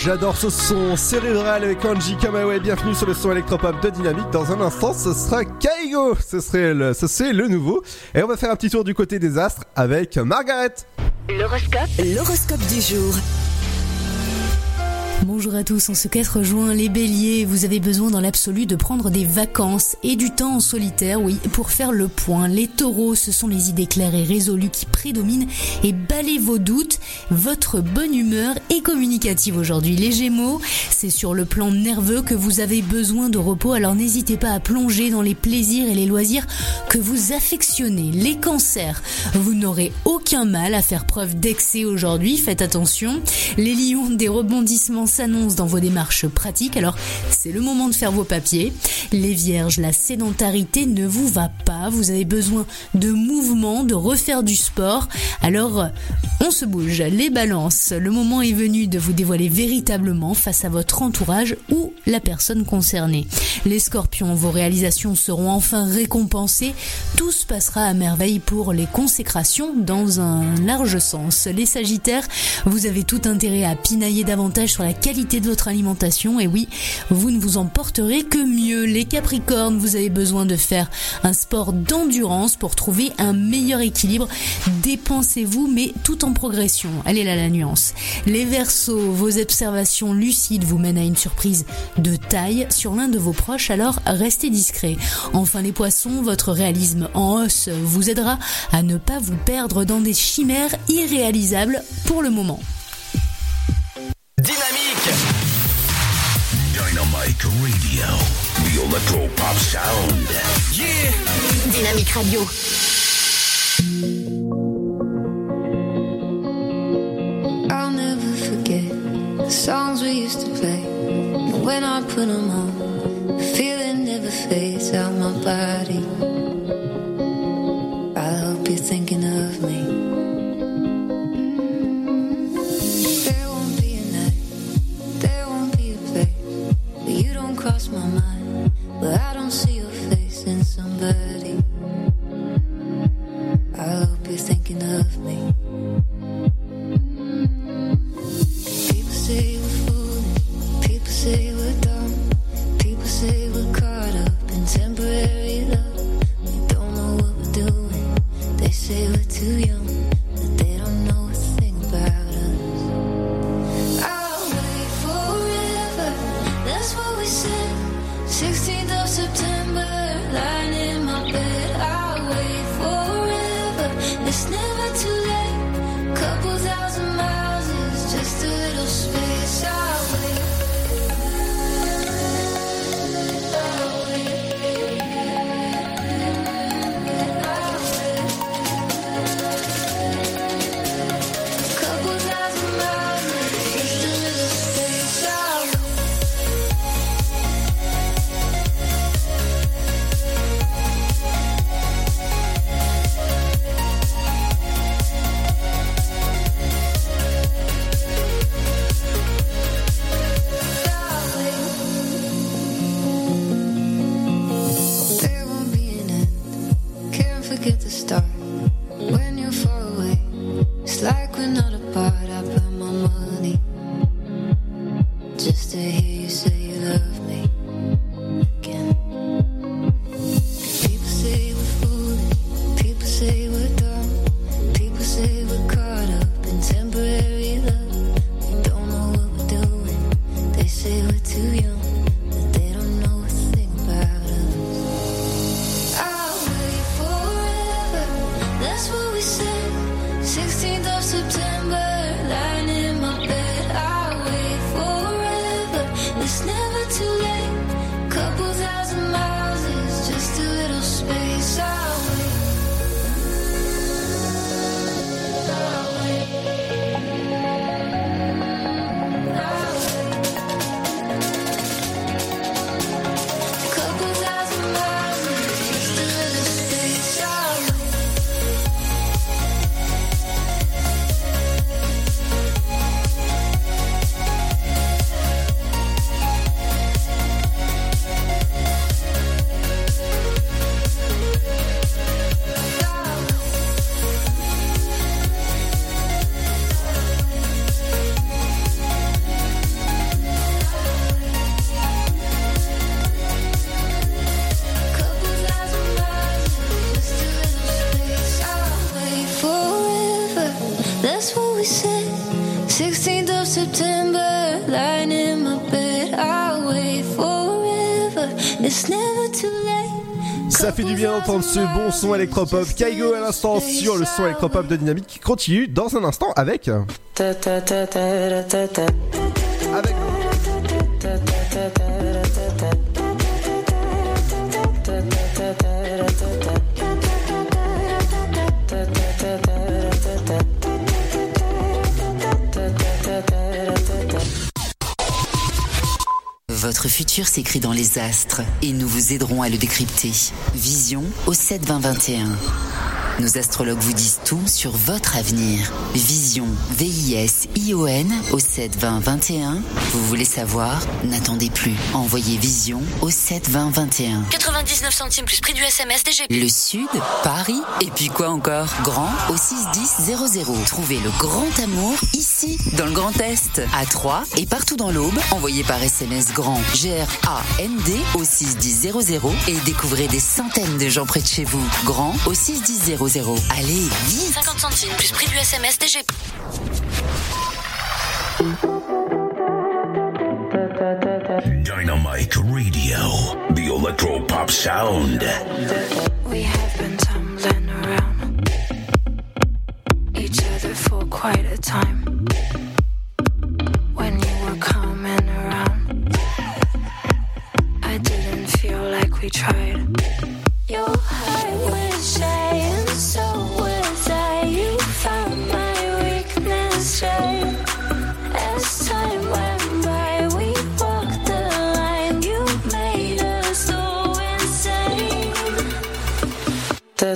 j'adore ce son cérébral avec Angie Kamaway. Bienvenue sur le son électropop de Dynamique. Dans un instant, ce sera Kaigo. Ce serait le, ce c'est le nouveau. Et on va faire un petit tour du côté des astres avec Margaret. L'horoscope. L'horoscope du jour. Bonjour à tous, en ce 4 juin, les béliers, vous avez besoin dans l'absolu de prendre des vacances et du temps en solitaire, oui, pour faire le point. Les taureaux, ce sont les idées claires et résolues qui prédominent et balayez vos doutes. Votre bonne humeur est communicative aujourd'hui. Les gémeaux, c'est sur le plan nerveux que vous avez besoin de repos, alors n'hésitez pas à plonger dans les plaisirs et les loisirs que vous affectionnez. Les cancers, vous n'aurez aucun mal à faire preuve d'excès aujourd'hui, faites attention. Les lions, des rebondissements s'annoncent dans vos démarches pratiques, alors c'est le moment de faire vos papiers. Les vierges, la sédentarité ne vous va pas, vous avez besoin de mouvement, de refaire du sport, alors on se bouge. Les balances, le moment est venu de vous dévoiler véritablement face à votre entourage ou la personne concernée. Les scorpions, vos réalisations seront enfin récompensées, tout se passera à merveille pour les consécrations dans un large sens. Les sagittaires, vous avez tout intérêt à pinailler davantage sur la qualité de votre alimentation et oui, vous ne vous en porterez que mieux. Les capricornes, vous avez besoin de faire un sport d'endurance pour trouver un meilleur équilibre. Dépensez-vous mais tout en progression. Elle est là la nuance. Les versos, vos observations lucides vous mènent à une surprise de taille sur l'un de vos proches, alors restez discret. Enfin les poissons, votre réalisme en hausse vous aidera à ne pas vous perdre dans des chimères irréalisables pour le moment. Dynamique Dynamite Radio. The Electro Pop Sound. Yeah Dynamique Radio. I'll never forget the songs we used to play. And when I put them on, the feeling never fades out my body. I hope you're thinking of me. Cross my mind, where I don't see your face in somebody. I Bien d'entendre ce bon son électropop. Kaigo à l'instant sur le son électropop de Dynamique qui continue dans un instant. Avec. Futur s'écrit dans les astres et nous vous aiderons à le décrypter. Vision au 7 20 21. Nos astrologues vous disent tout sur votre avenir. Vision, V-I-S-I-O-N au 7 20 21. Vous voulez savoir? N'attendez plus. Envoyez Vision au 7 20 21. 99 centimes plus prix du SMS DGP. Le Sud, Paris, et puis quoi encore? Grand au 61000. Trouvez le grand amour ici, dans le Grand Est, à Troyes et partout dans l'Aube. Envoyez par SMS grand G-R-A-N-D au 61000 et découvrez des centaines de gens près de chez vous. Grand au 61000. Allez, vite 50 centimes plus prix du SMS DGP. Dynamite Radio, the electro pop sound. We have been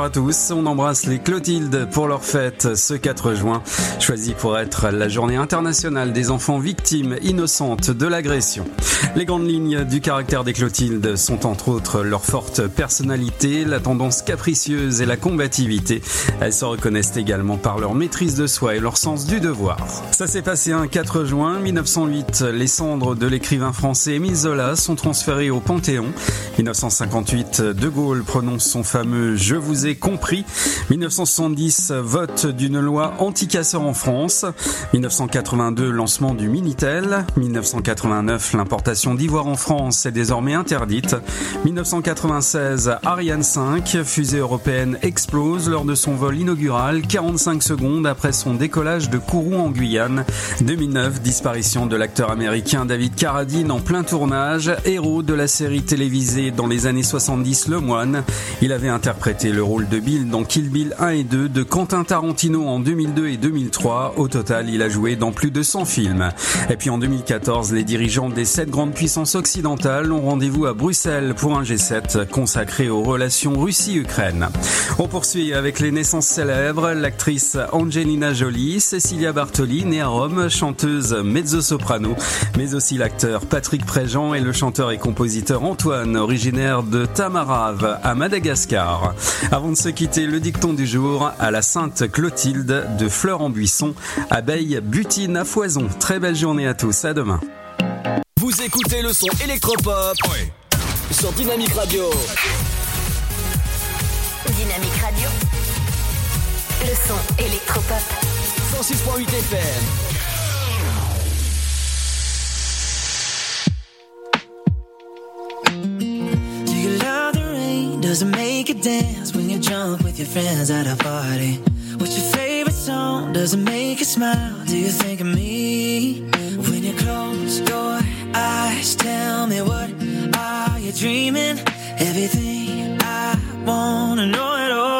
Bonjour à tous, on embrasse les Clotilde pour leur fête ce 4 juin, choisi pour être la journée internationale des enfants victimes innocentes de l'agression. Les grandes lignes du caractère des Clotilde sont entre autres leur forte personnalité, la tendance capricieuse et la combativité. Elles se reconnaissent également par leur maîtrise de soi et leur sens du devoir. Ça s'est passé un 4 juin 1908, les cendres de l'écrivain français Émile Zola sont transférées au Panthéon. 1958, De Gaulle prononce son fameux Je vous ai compris. 1970, vote d'une loi anti-casseurs en France. 1982, lancement du Minitel. 1989, l'importation d'ivoire en France est désormais interdite. 1996, Ariane 5, fusée européenne explose lors de son vol inaugural 45 secondes après son décollage de Kourou en Guyane. 2009, disparition de l'acteur américain David Carradine en plein tournage, héros de la série télévisée dans les années 70 Le Moine. Il avait interprété le rôle de Bill dans Kill Bill 1 et 2 de Quentin Tarantino en 2002 et 2003. Au total, il a joué dans plus de 100 films. Et puis en 2014, les dirigeants des sept grandes puissances occidentales ont rendez-vous à Bruxelles pour un G7 consacré aux relations Russie-Ukraine. On poursuit avec les naissances célèbres. L'actrice Angelina Jolie, Cecilia Bartoli, née à Rome, chanteuse mezzo-soprano, mais aussi l'acteur Patrick Préjean et le chanteur et compositeur Antoine, originaire de Tamarave à Madagascar. De se quitter, le dicton du jour à la Sainte Clotilde de Fleur en Buisson, abeille butine à foison. Très belle journée à tous, à demain. Vous écoutez le son électropop sur Dynamique Radio. Dynamique Radio. Le son électropop. 106.8 FM. Does it make you dance when you jump with your friends at a party? What's your favorite song? Does it make you smile? Do you think of me? When you close your eyes, tell me what are you dreaming? Everything I wanna know it all.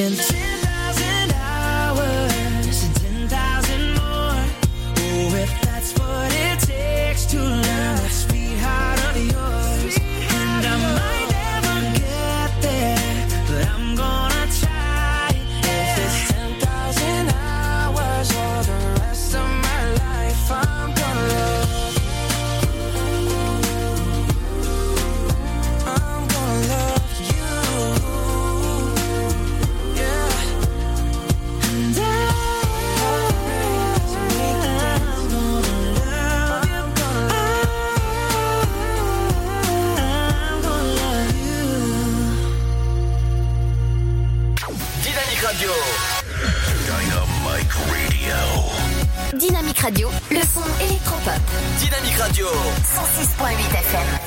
seconds. Radio. 106.8 FM.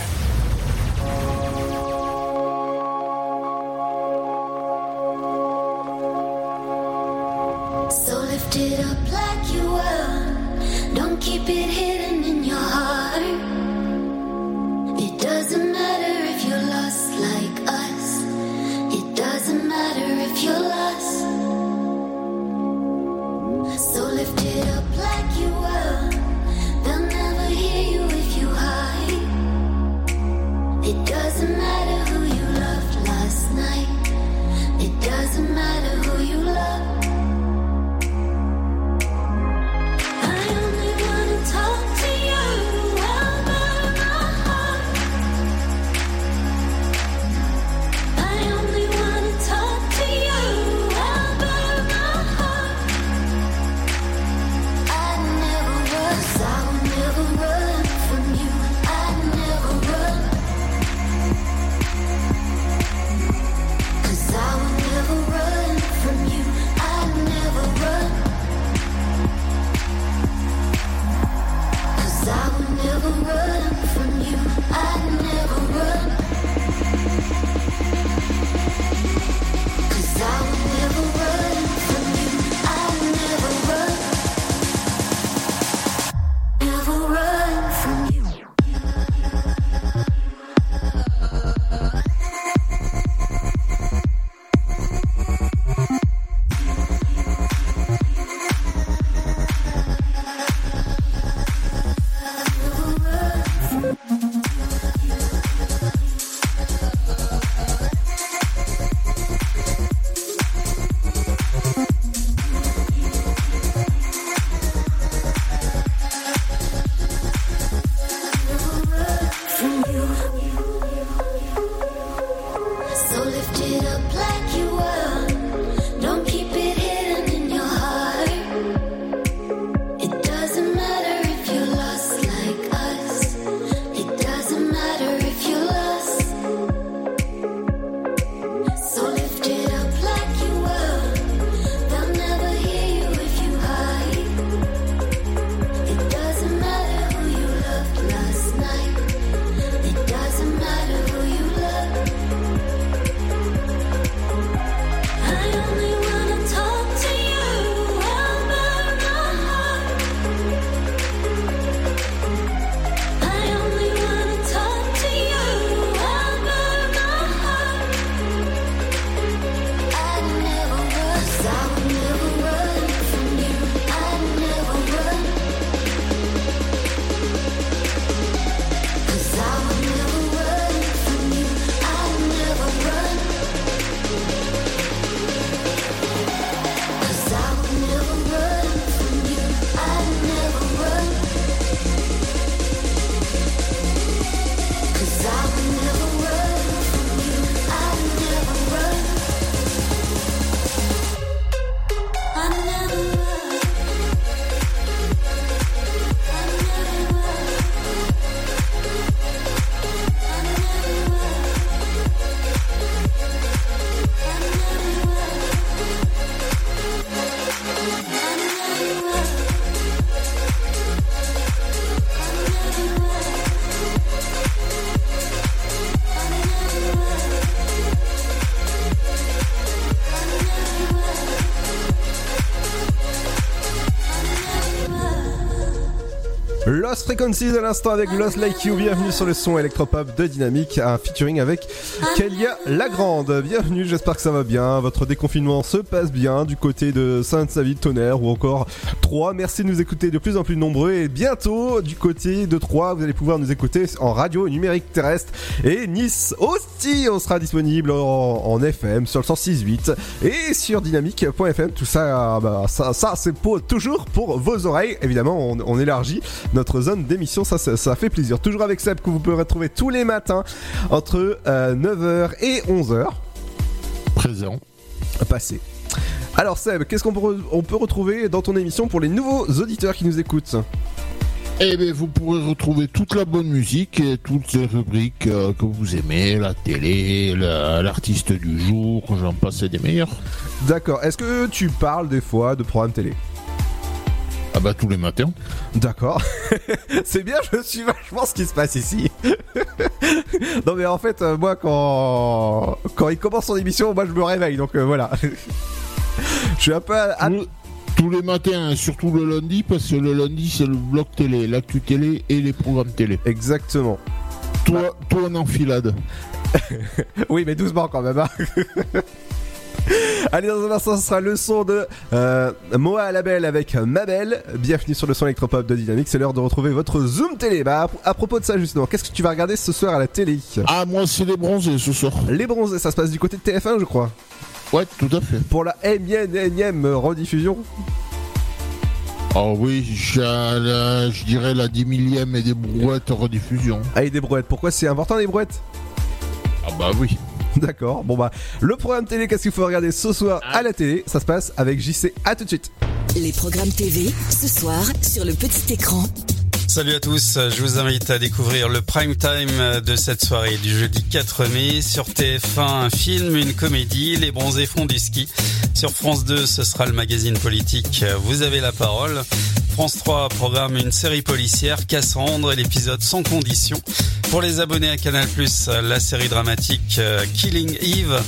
Frequencies à l'instant avec Lost Like You. Bienvenue sur le son électropop de Dynamique, un featuring avec Kelia Lagrande. Bienvenue, j'espère que ça va bien. Votre déconfinement se passe bien du côté de Sainte-Savie, Tonnerre ou encore Troyes. Merci de nous écouter de plus en plus nombreux et bientôt du côté de Troyes, vous allez pouvoir nous écouter en radio numérique terrestre et Nice aussi. On sera disponible en, FM sur le 106.8 et sur dynamique.fm. Tout ça, bah, ça, ça c'est pour, toujours pour vos oreilles. Évidemment, on, on élargit notre zone d'émission. Ça, ça, ça fait plaisir. Toujours avec Seb que vous pouvez retrouver tous les matins entre euh, 9h et 11h. Présent. Passé. Alors Seb, qu'est-ce qu'on peut, re- on peut retrouver dans ton émission pour les nouveaux auditeurs qui nous écoutent? Eh bien, vous pourrez retrouver toute la bonne musique et toutes les rubriques euh, que vous aimez, la télé, la- l'artiste du jour, j'en passe des meilleurs. D'accord. Est-ce que tu parles des fois de programmes télé? Ah bah tous les matins. D'accord. C'est bien, je suis vachement ce qui se passe ici. non mais en fait, euh, moi quand quand il commence son émission, moi je me réveille, donc euh, voilà. je suis un peu... à- Tous, tous les matins, surtout le lundi, parce que le lundi c'est le bloc télé, l'actu télé et les programmes télé. Exactement. Toi, toi en enfilade. oui, mais doucement quand même. hein. Allez, dans un instant, ce sera le son de euh, Moa Label avec Mabel. Bienvenue sur le son électropop de Dynamique. C'est l'heure de retrouver votre Zoom télé. Bah, à, à propos de ça, justement, qu'est-ce que tu vas regarder ce soir à la télé? Ah, moi c'est les bronzés ce soir. Les bronzés, ça se passe du côté de TF1, je crois. Ouais, tout à fait. Pour la énième, énième rediffusion. Oh oui, la- je dirais la 10 millième et des brouettes rediffusion. Ah, et des brouettes. Pourquoi c'est important, les brouettes? Ah bah oui. D'accord. Bon, bah, le programme télé, qu'est-ce qu'il faut regarder ce soir à la télé? Ça se passe avec JC. À tout de suite. Les programmes TV, ce soir, sur le petit écran. Salut à tous, je vous invite à découvrir le prime time de cette soirée du jeudi 4 mai sur TF1, un film, une comédie, Les bronzés font du ski. Sur France 2, ce sera le magazine politique Vous avez la parole. France 3 programme une série policière, Cassandre et l'épisode Sans condition. Pour les abonnés à Canal+, la série dramatique euh, Killing Eve.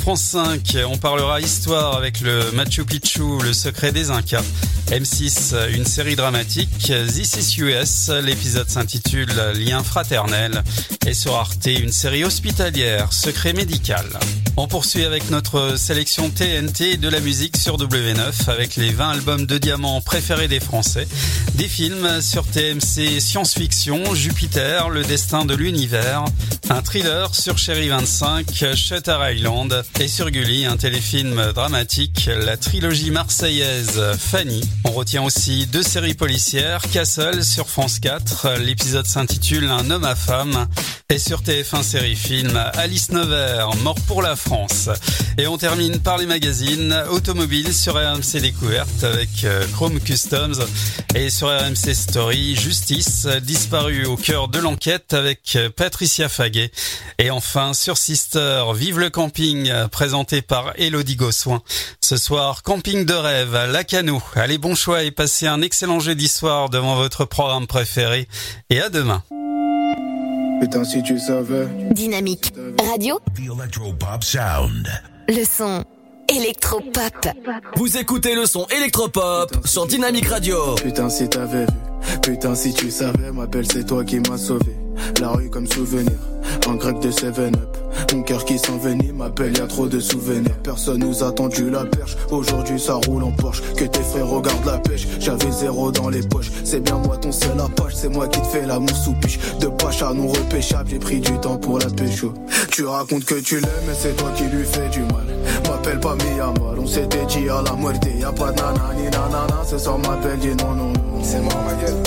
France 5, on parlera histoire avec le Machu Picchu, le secret des Incas. M6, une série dramatique. This is US, l'épisode s'intitule Lien fraternel. Et sur Arte, une série hospitalière, Secret médical. On poursuit avec notre sélection TNT de la musique sur W9 avec les 20 albums de diamants préférés des Français. Des films sur TMC science-fiction, Jupiter, le destin de l'univers. Un thriller sur Chéri 25, Shutter Island. Et sur Gulli, un téléfilm dramatique, la trilogie marseillaise Fanny. On retient aussi deux séries policières, Castle sur France 4. L'épisode s'intitule Un homme à femme. Et sur TF1 série film, Alice Nevers, Mort pour la France. Et on termine par les magazines automobiles sur RMC Découverte avec euh, Chrome Customs et sur RMC Story Justice, euh, disparu au cœur de l'enquête avec Patricia Faguet. Et enfin sur Sister, Vive le camping, présenté par Elodie Gossoin. Ce soir, camping de rêve à Lacano. Allez, bon choix et passez un excellent jeudi soir devant votre programme préféré. Et à demain. Putain, si tu savais. Dynamique Radio. Electropop sound. Le son électropop. Vous écoutez le son électropop sur Dynamique Radio. Putain, si t'avais vu. Putain, si tu savais, ma belle, c'est toi qui m'as sauvé. La rue comme souvenir, un grec de 7-up. Mon cœur qui s'envenime, ma belle, y a trop de souvenirs. Personne nous a tendu la perche. Aujourd'hui, ça roule en Porsche. Que tes frères regardent la pêche. J'avais zéro dans les poches. C'est bien moi ton seul apache. C'est moi qui te fais l'amour sous piche. De pacha non repêchable, j'ai pris du temps pour la pécho. Tu racontes que tu l'aimes, mais c'est toi qui lui fais du mal. M'appelle pas Mia mal. On s'était dit à la muerte. Y'a pas de nanani nanana. Ce soir, ma belle, dis non, non, non. C'est moi, ma gueule.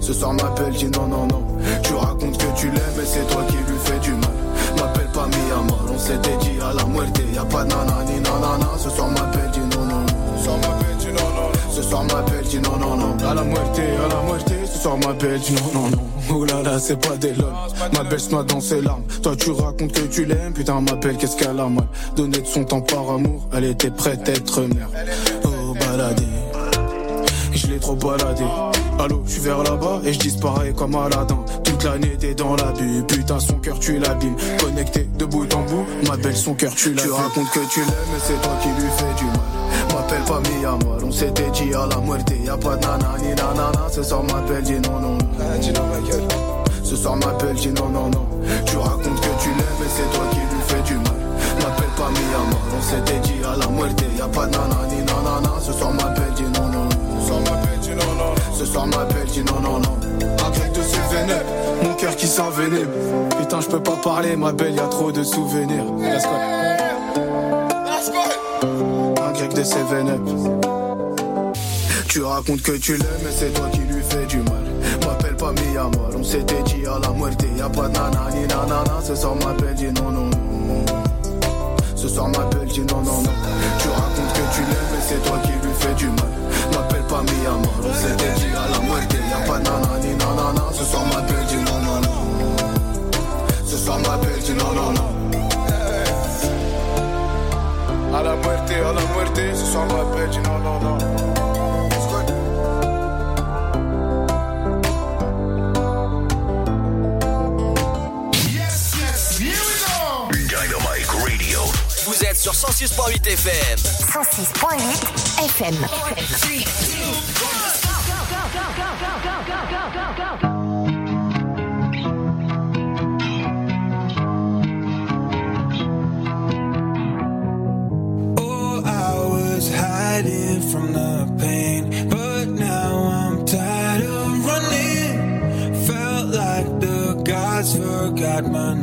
Ce soir m'appelle, dis non, non, non. Tu racontes que tu l'aimes, mais c'est toi qui lui fais du mal. M'appelle pas Mia mal. On s'était dit à la muerte. Y'a pas nanani nanana. Ce soir m'appelle, dis non, non, non. Ce soir m'appelle, dis non, non. Ce dis non, non, non. À la muerte, à la muerte. Ce soir m'appelle, dis non, non, non. Oh là là, c'est pas des lol. Ma belle se noie dans ses larmes. Toi, tu racontes que tu l'aimes. Putain, m'appelle, qu'est-ce qu'elle a mal. Donner de son temps par amour. Elle était prête à être mère. Oh, baladé. Je l'ai trop baladé. Allô, je suis vers là-bas et je disparais comme Aladdin. Toute l'année t'es dans la bulle, putain son cœur tu l'abîmes. Connecté de bout en bout, ma belle son cœur tu l'as. Tu racontes que tu l'aimes, mais c'est toi qui lui fais du mal. M'appelle pas Mia mal, on s'était dit à la muerte. Y'a pas de nanani nanana, ce soir m'appelle, dis non non non. Ce soir m'appelle, dis non non non. Tu racontes que tu l'aimes, mais c'est toi qui lui fais du mal. M'appelle pas Mia mal, on s'était dit à la muerte. Y'a pas de nanani nanana, ce soir m'appelle, dis non Ce soir m'appelle, dis non non non. Un grec de ses vénères, mon cœur qui s'envenime. Putain, je peux pas parler, ma belle, y'a trop de souvenirs. Let's go. Un grec de ses vénères. Tu racontes que tu l'aimes, mais c'est toi qui lui fais du mal. M'appelle pas Mia on s'était dit à la muerte. Y'a pas de nanani nanana, ce soir m'appelle, dis non non non. Ce soir m'appelle, dis non non non. Tu racontes que tu l'aimes, mais c'est toi qui lui fais du mal. Pas Mia mal, on s'était dit à la muerte. Y'a pas nanani nanana, ce soir m'appelle, dis non non non. Ce soir m'appelle, dis non non non. À la muerte, à la muerte, ce soir m'appelle, dis non non non. Sur 106.8 FM. 106.8 FM. Oh, I was hiding from the pain, but now I'm tired of running. Felt like the gods forgot my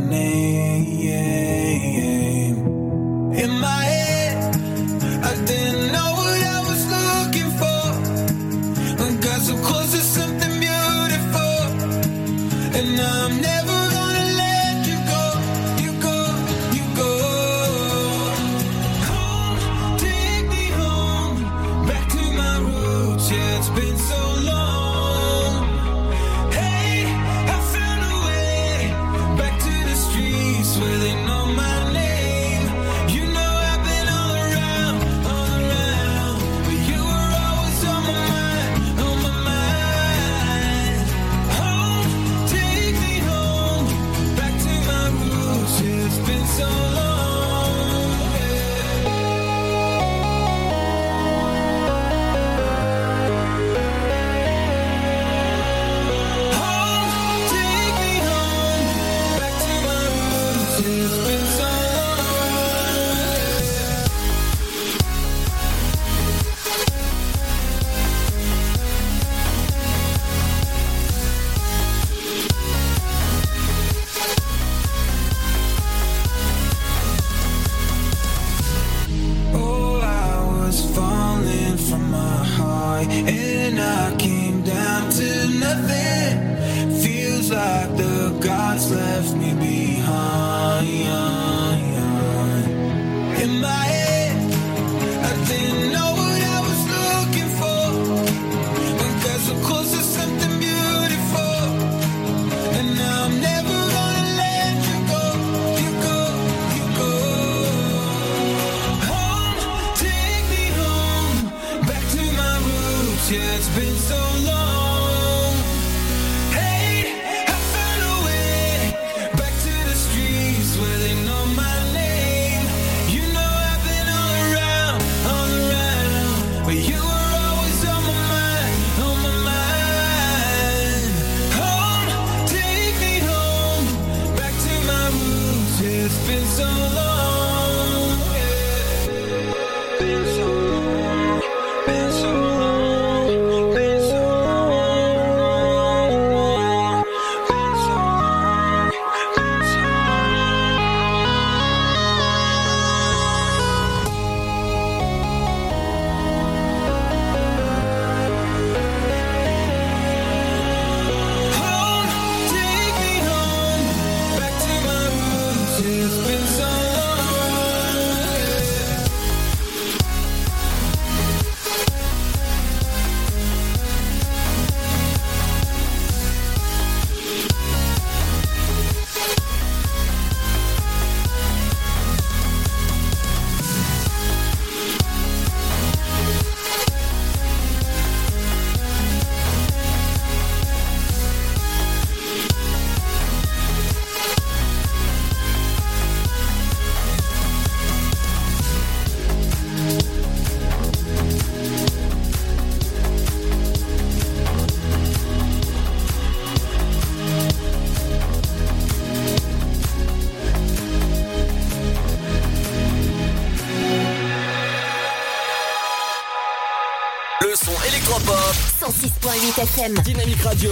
106.8 FM. Dynamique Radio.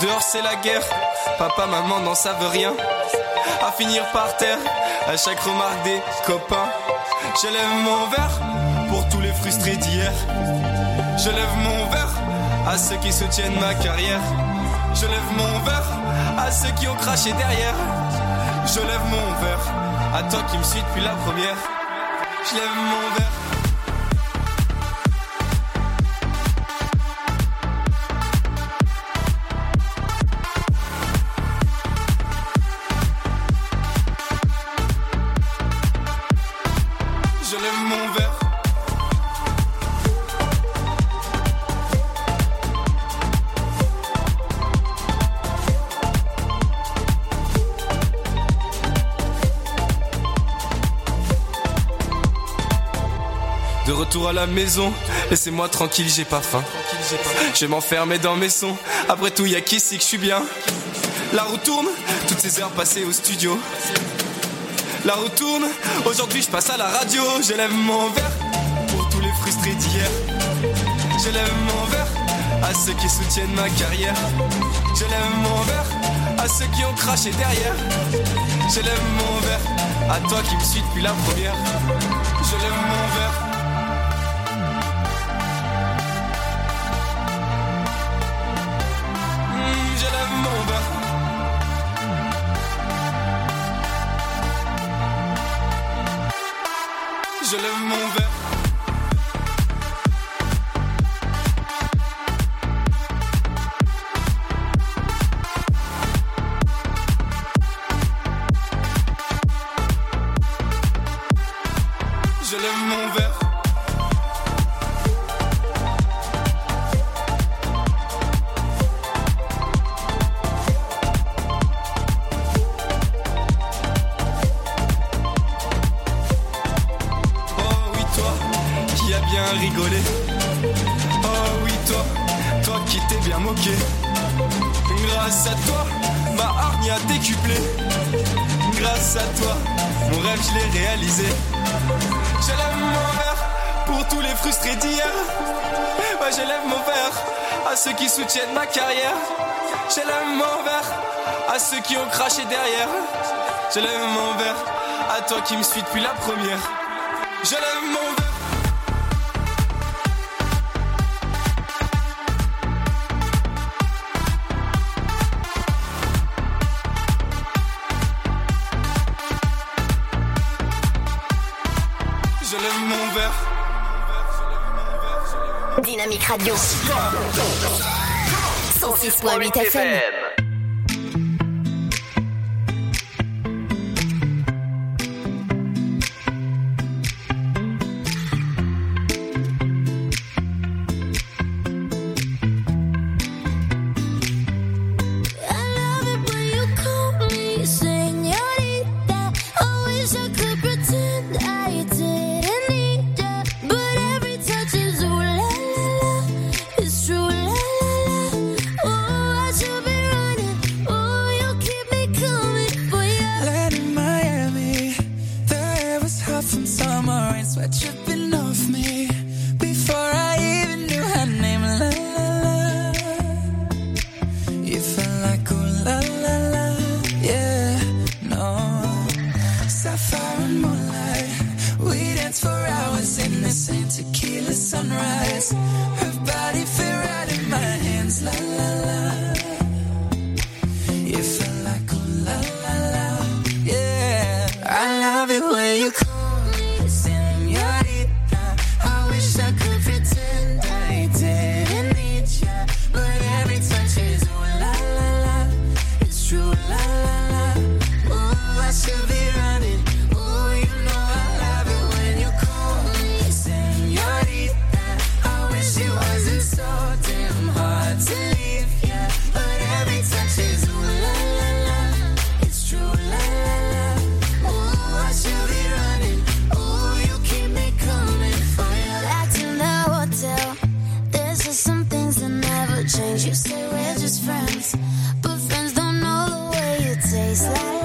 Dehors c'est la guerre, papa, maman n'en savent rien. À finir par terre, à chaque remarque des copains. Je lève mon verre pour tous les frustrés d'hier. Je lève mon verre à ceux qui soutiennent ma carrière. Je lève mon verre à ceux qui ont craché derrière. Je lève mon verre à toi qui me suis depuis la première. Je lève mon verre. À la maison, laissez-moi tranquille, j'ai pas faim. Je vais m'enfermer dans mes sons. Après tout, y a qu'ici que je suis bien? La roue tourne, toutes ces heures passées au studio. La roue tourne, aujourd'hui je passe à la radio. Je lève mon verre pour tous les frustrés d'hier. Je lève mon verre à ceux qui soutiennent ma carrière. Je lève mon verre à ceux qui ont craché derrière. Je lève mon verre à toi qui me suis depuis la première. Je lève mon verre. Je lève mon verre. qui me suit depuis la première. Je lève mon verre. Je lève mon verre. Dynamique Radio. 106.8 FM. We're just friends, but friends don't know the way you taste. La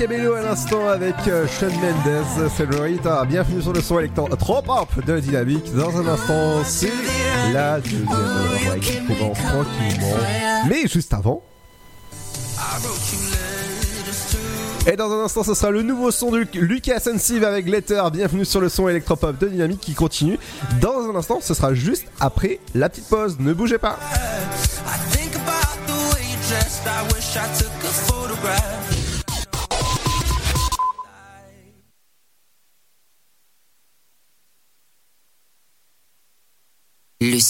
Cabello à l'instant avec euh, Sean Mendes, c'est le Rita. Bienvenue sur le son électro trop de Dynamique. Dans un instant, c'est la deuxième heure qui tranquillement. Mais juste avant. Et dans un instant, ce sera le nouveau son de Lucas Sensive avec Letter. Bienvenue sur le son électropop de Dynamique qui continue. Dans un instant, ce sera juste après la petite pause. Ne bougez pas.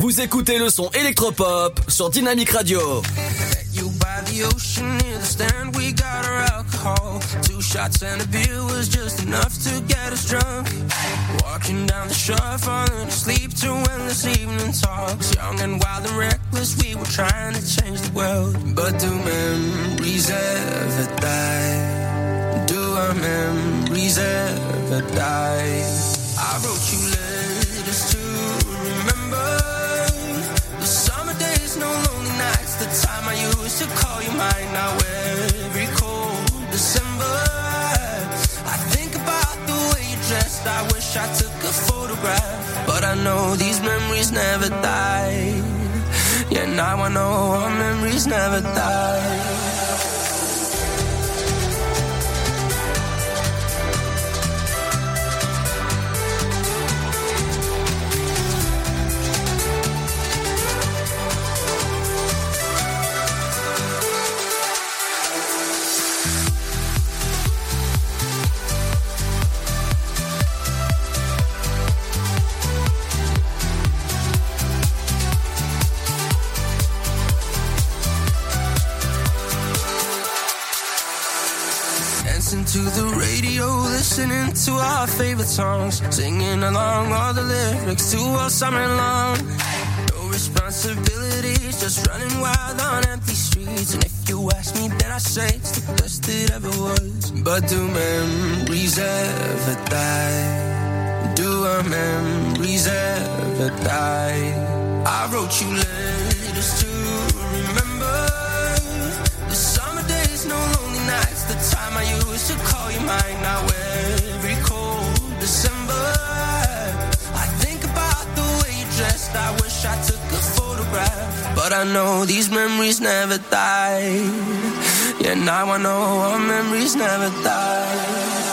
Vous écoutez le son électropop sur Dynamic Radio. You by the ocean near the stand, we got our alcohol. Two shots and a beer was just enough to get us drunk. Walking down the shore, falling asleep to endless evening talks. Young and wild and reckless, we were trying to change the world. But do memories ever die? Do our memories ever die? I wrote you letters time I used to call you mine, now every cold December. I think about the way you dressed, I wish I took a photograph But I know these memories never die. Yeah, now I know our memories never die. songs, singing along all the lyrics to all summer long. No responsibilities, just running wild on empty streets. And if you ask me, then I say it's the best it ever was. But do memories ever die? Do our memories ever die? I wrote you letters to remember the summer days, no lonely nights, the time I used to call you mine. Now where? past. I wish I took a photograph, but I know these memories never die. Yeah, now I know our memories never die.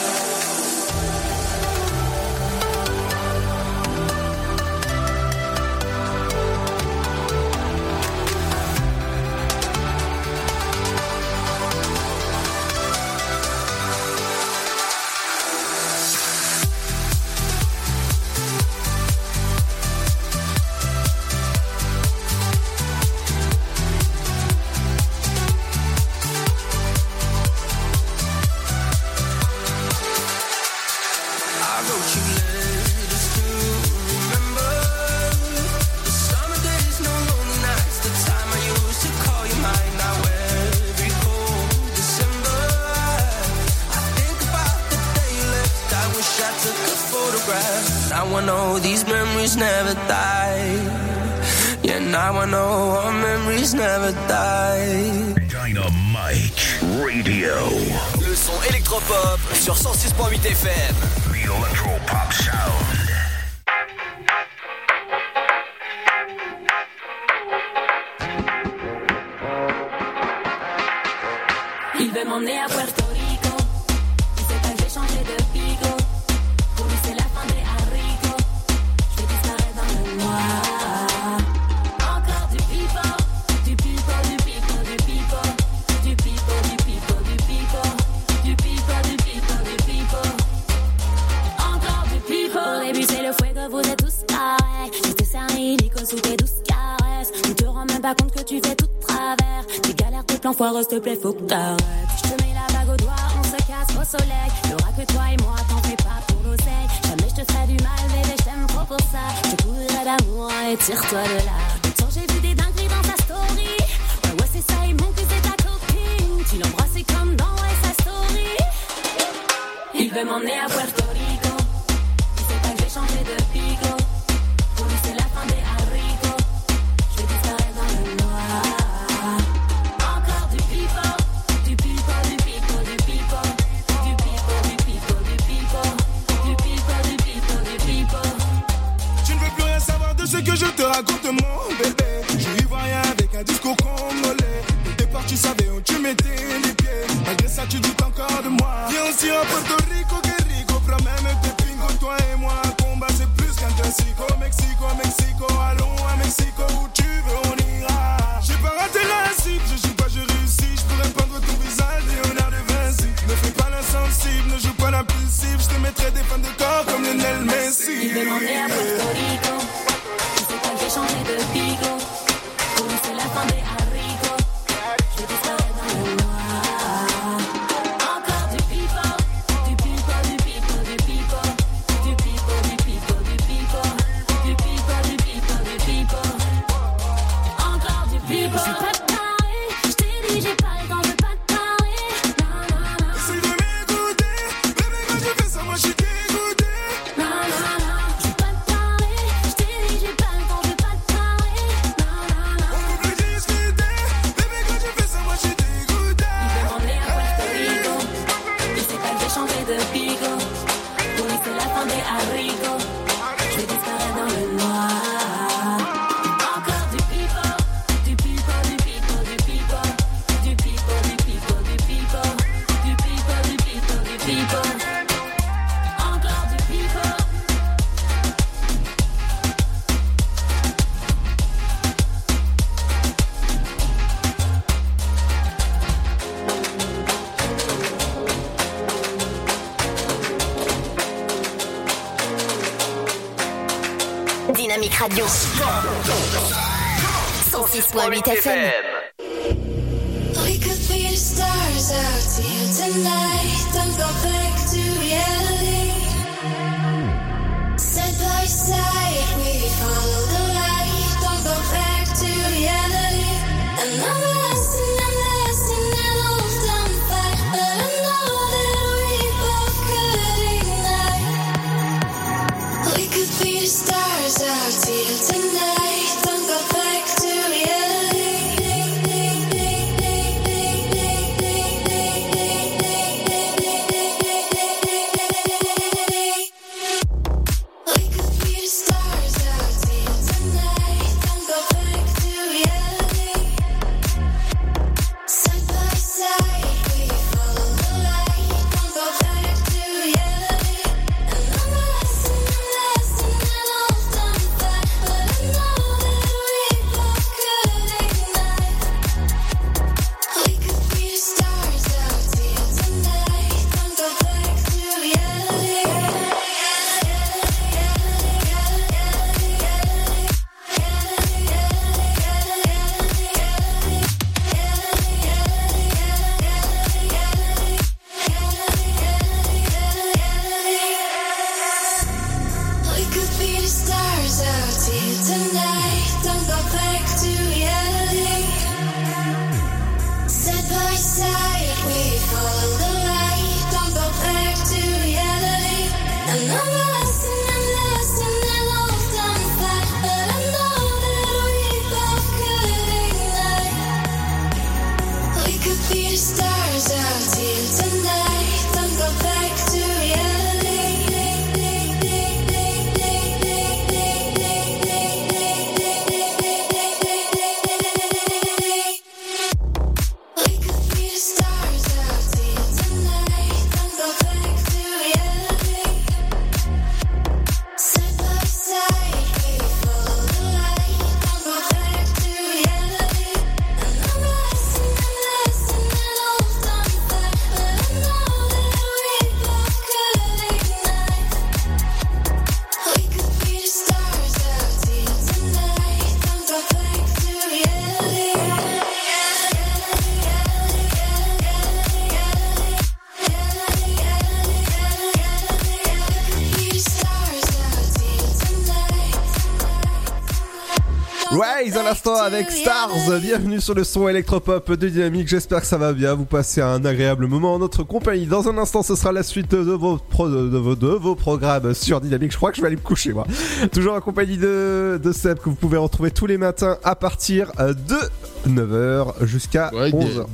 Avec Stars, bienvenue sur le son électropop de Dynamique, j'espère que ça va bien, vous passez un agréable moment en notre compagnie. Dans un instant ce sera la suite de vos, pro- de vos, de vos programmes sur Dynamique, je crois que je vais aller me coucher moi. Toujours en compagnie de, de Seb que vous pouvez retrouver tous les matins à partir euh, de 9h jusqu'à 11h.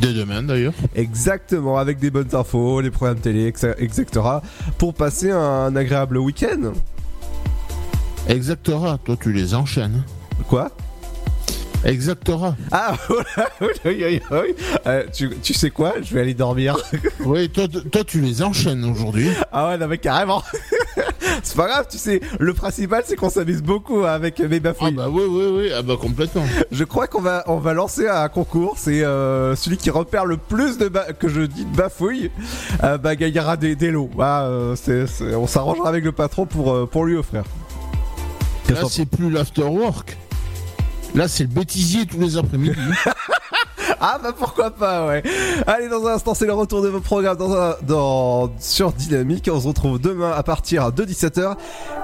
Dès, demain d'ailleurs. Exactement, avec des bonnes infos, les programmes télé, etc. etc., pour passer un agréable week-end. Exactora, toi tu les enchaînes. Quoi? Exactora. Ah, oui, oui, oui, oui. Euh, tu, tu sais quoi Je vais aller dormir. oui, toi, toi tu les enchaînes aujourd'hui. Ah ouais, non mais carrément. c'est pas grave, tu sais. Le principal, c'est qu'on s'amuse beaucoup avec mes bafouilles. Ah bah oui, oui, oui, ah bah complètement. Je crois qu'on va, on va lancer un concours. C'est euh, celui qui repère le plus de que je dis de bafouilles, euh, bah gagnera des, des lots. Bah, euh, on s'arrangera avec le patron pour, euh, pour lui offrir. Là c'est plus l'afterwork. Là c'est le bêtisier tous les après-midi. Ah bah pourquoi pas ouais. Allez dans un instant c'est le retour de vos programmes dans un, dans sur Dynamique. On se retrouve demain à partir de 17h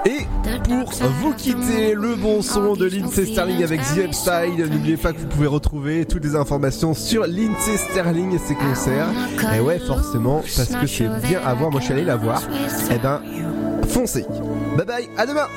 et pour vous quitter le bon son de Lindsay Sterling avec The. N'oubliez pas que vous pouvez retrouver toutes les informations sur Lindsay Sterling et ses concerts. Et ouais forcément parce que c'est bien à voir. Moi je suis allé la voir. Eh ben foncez. Bye bye à demain.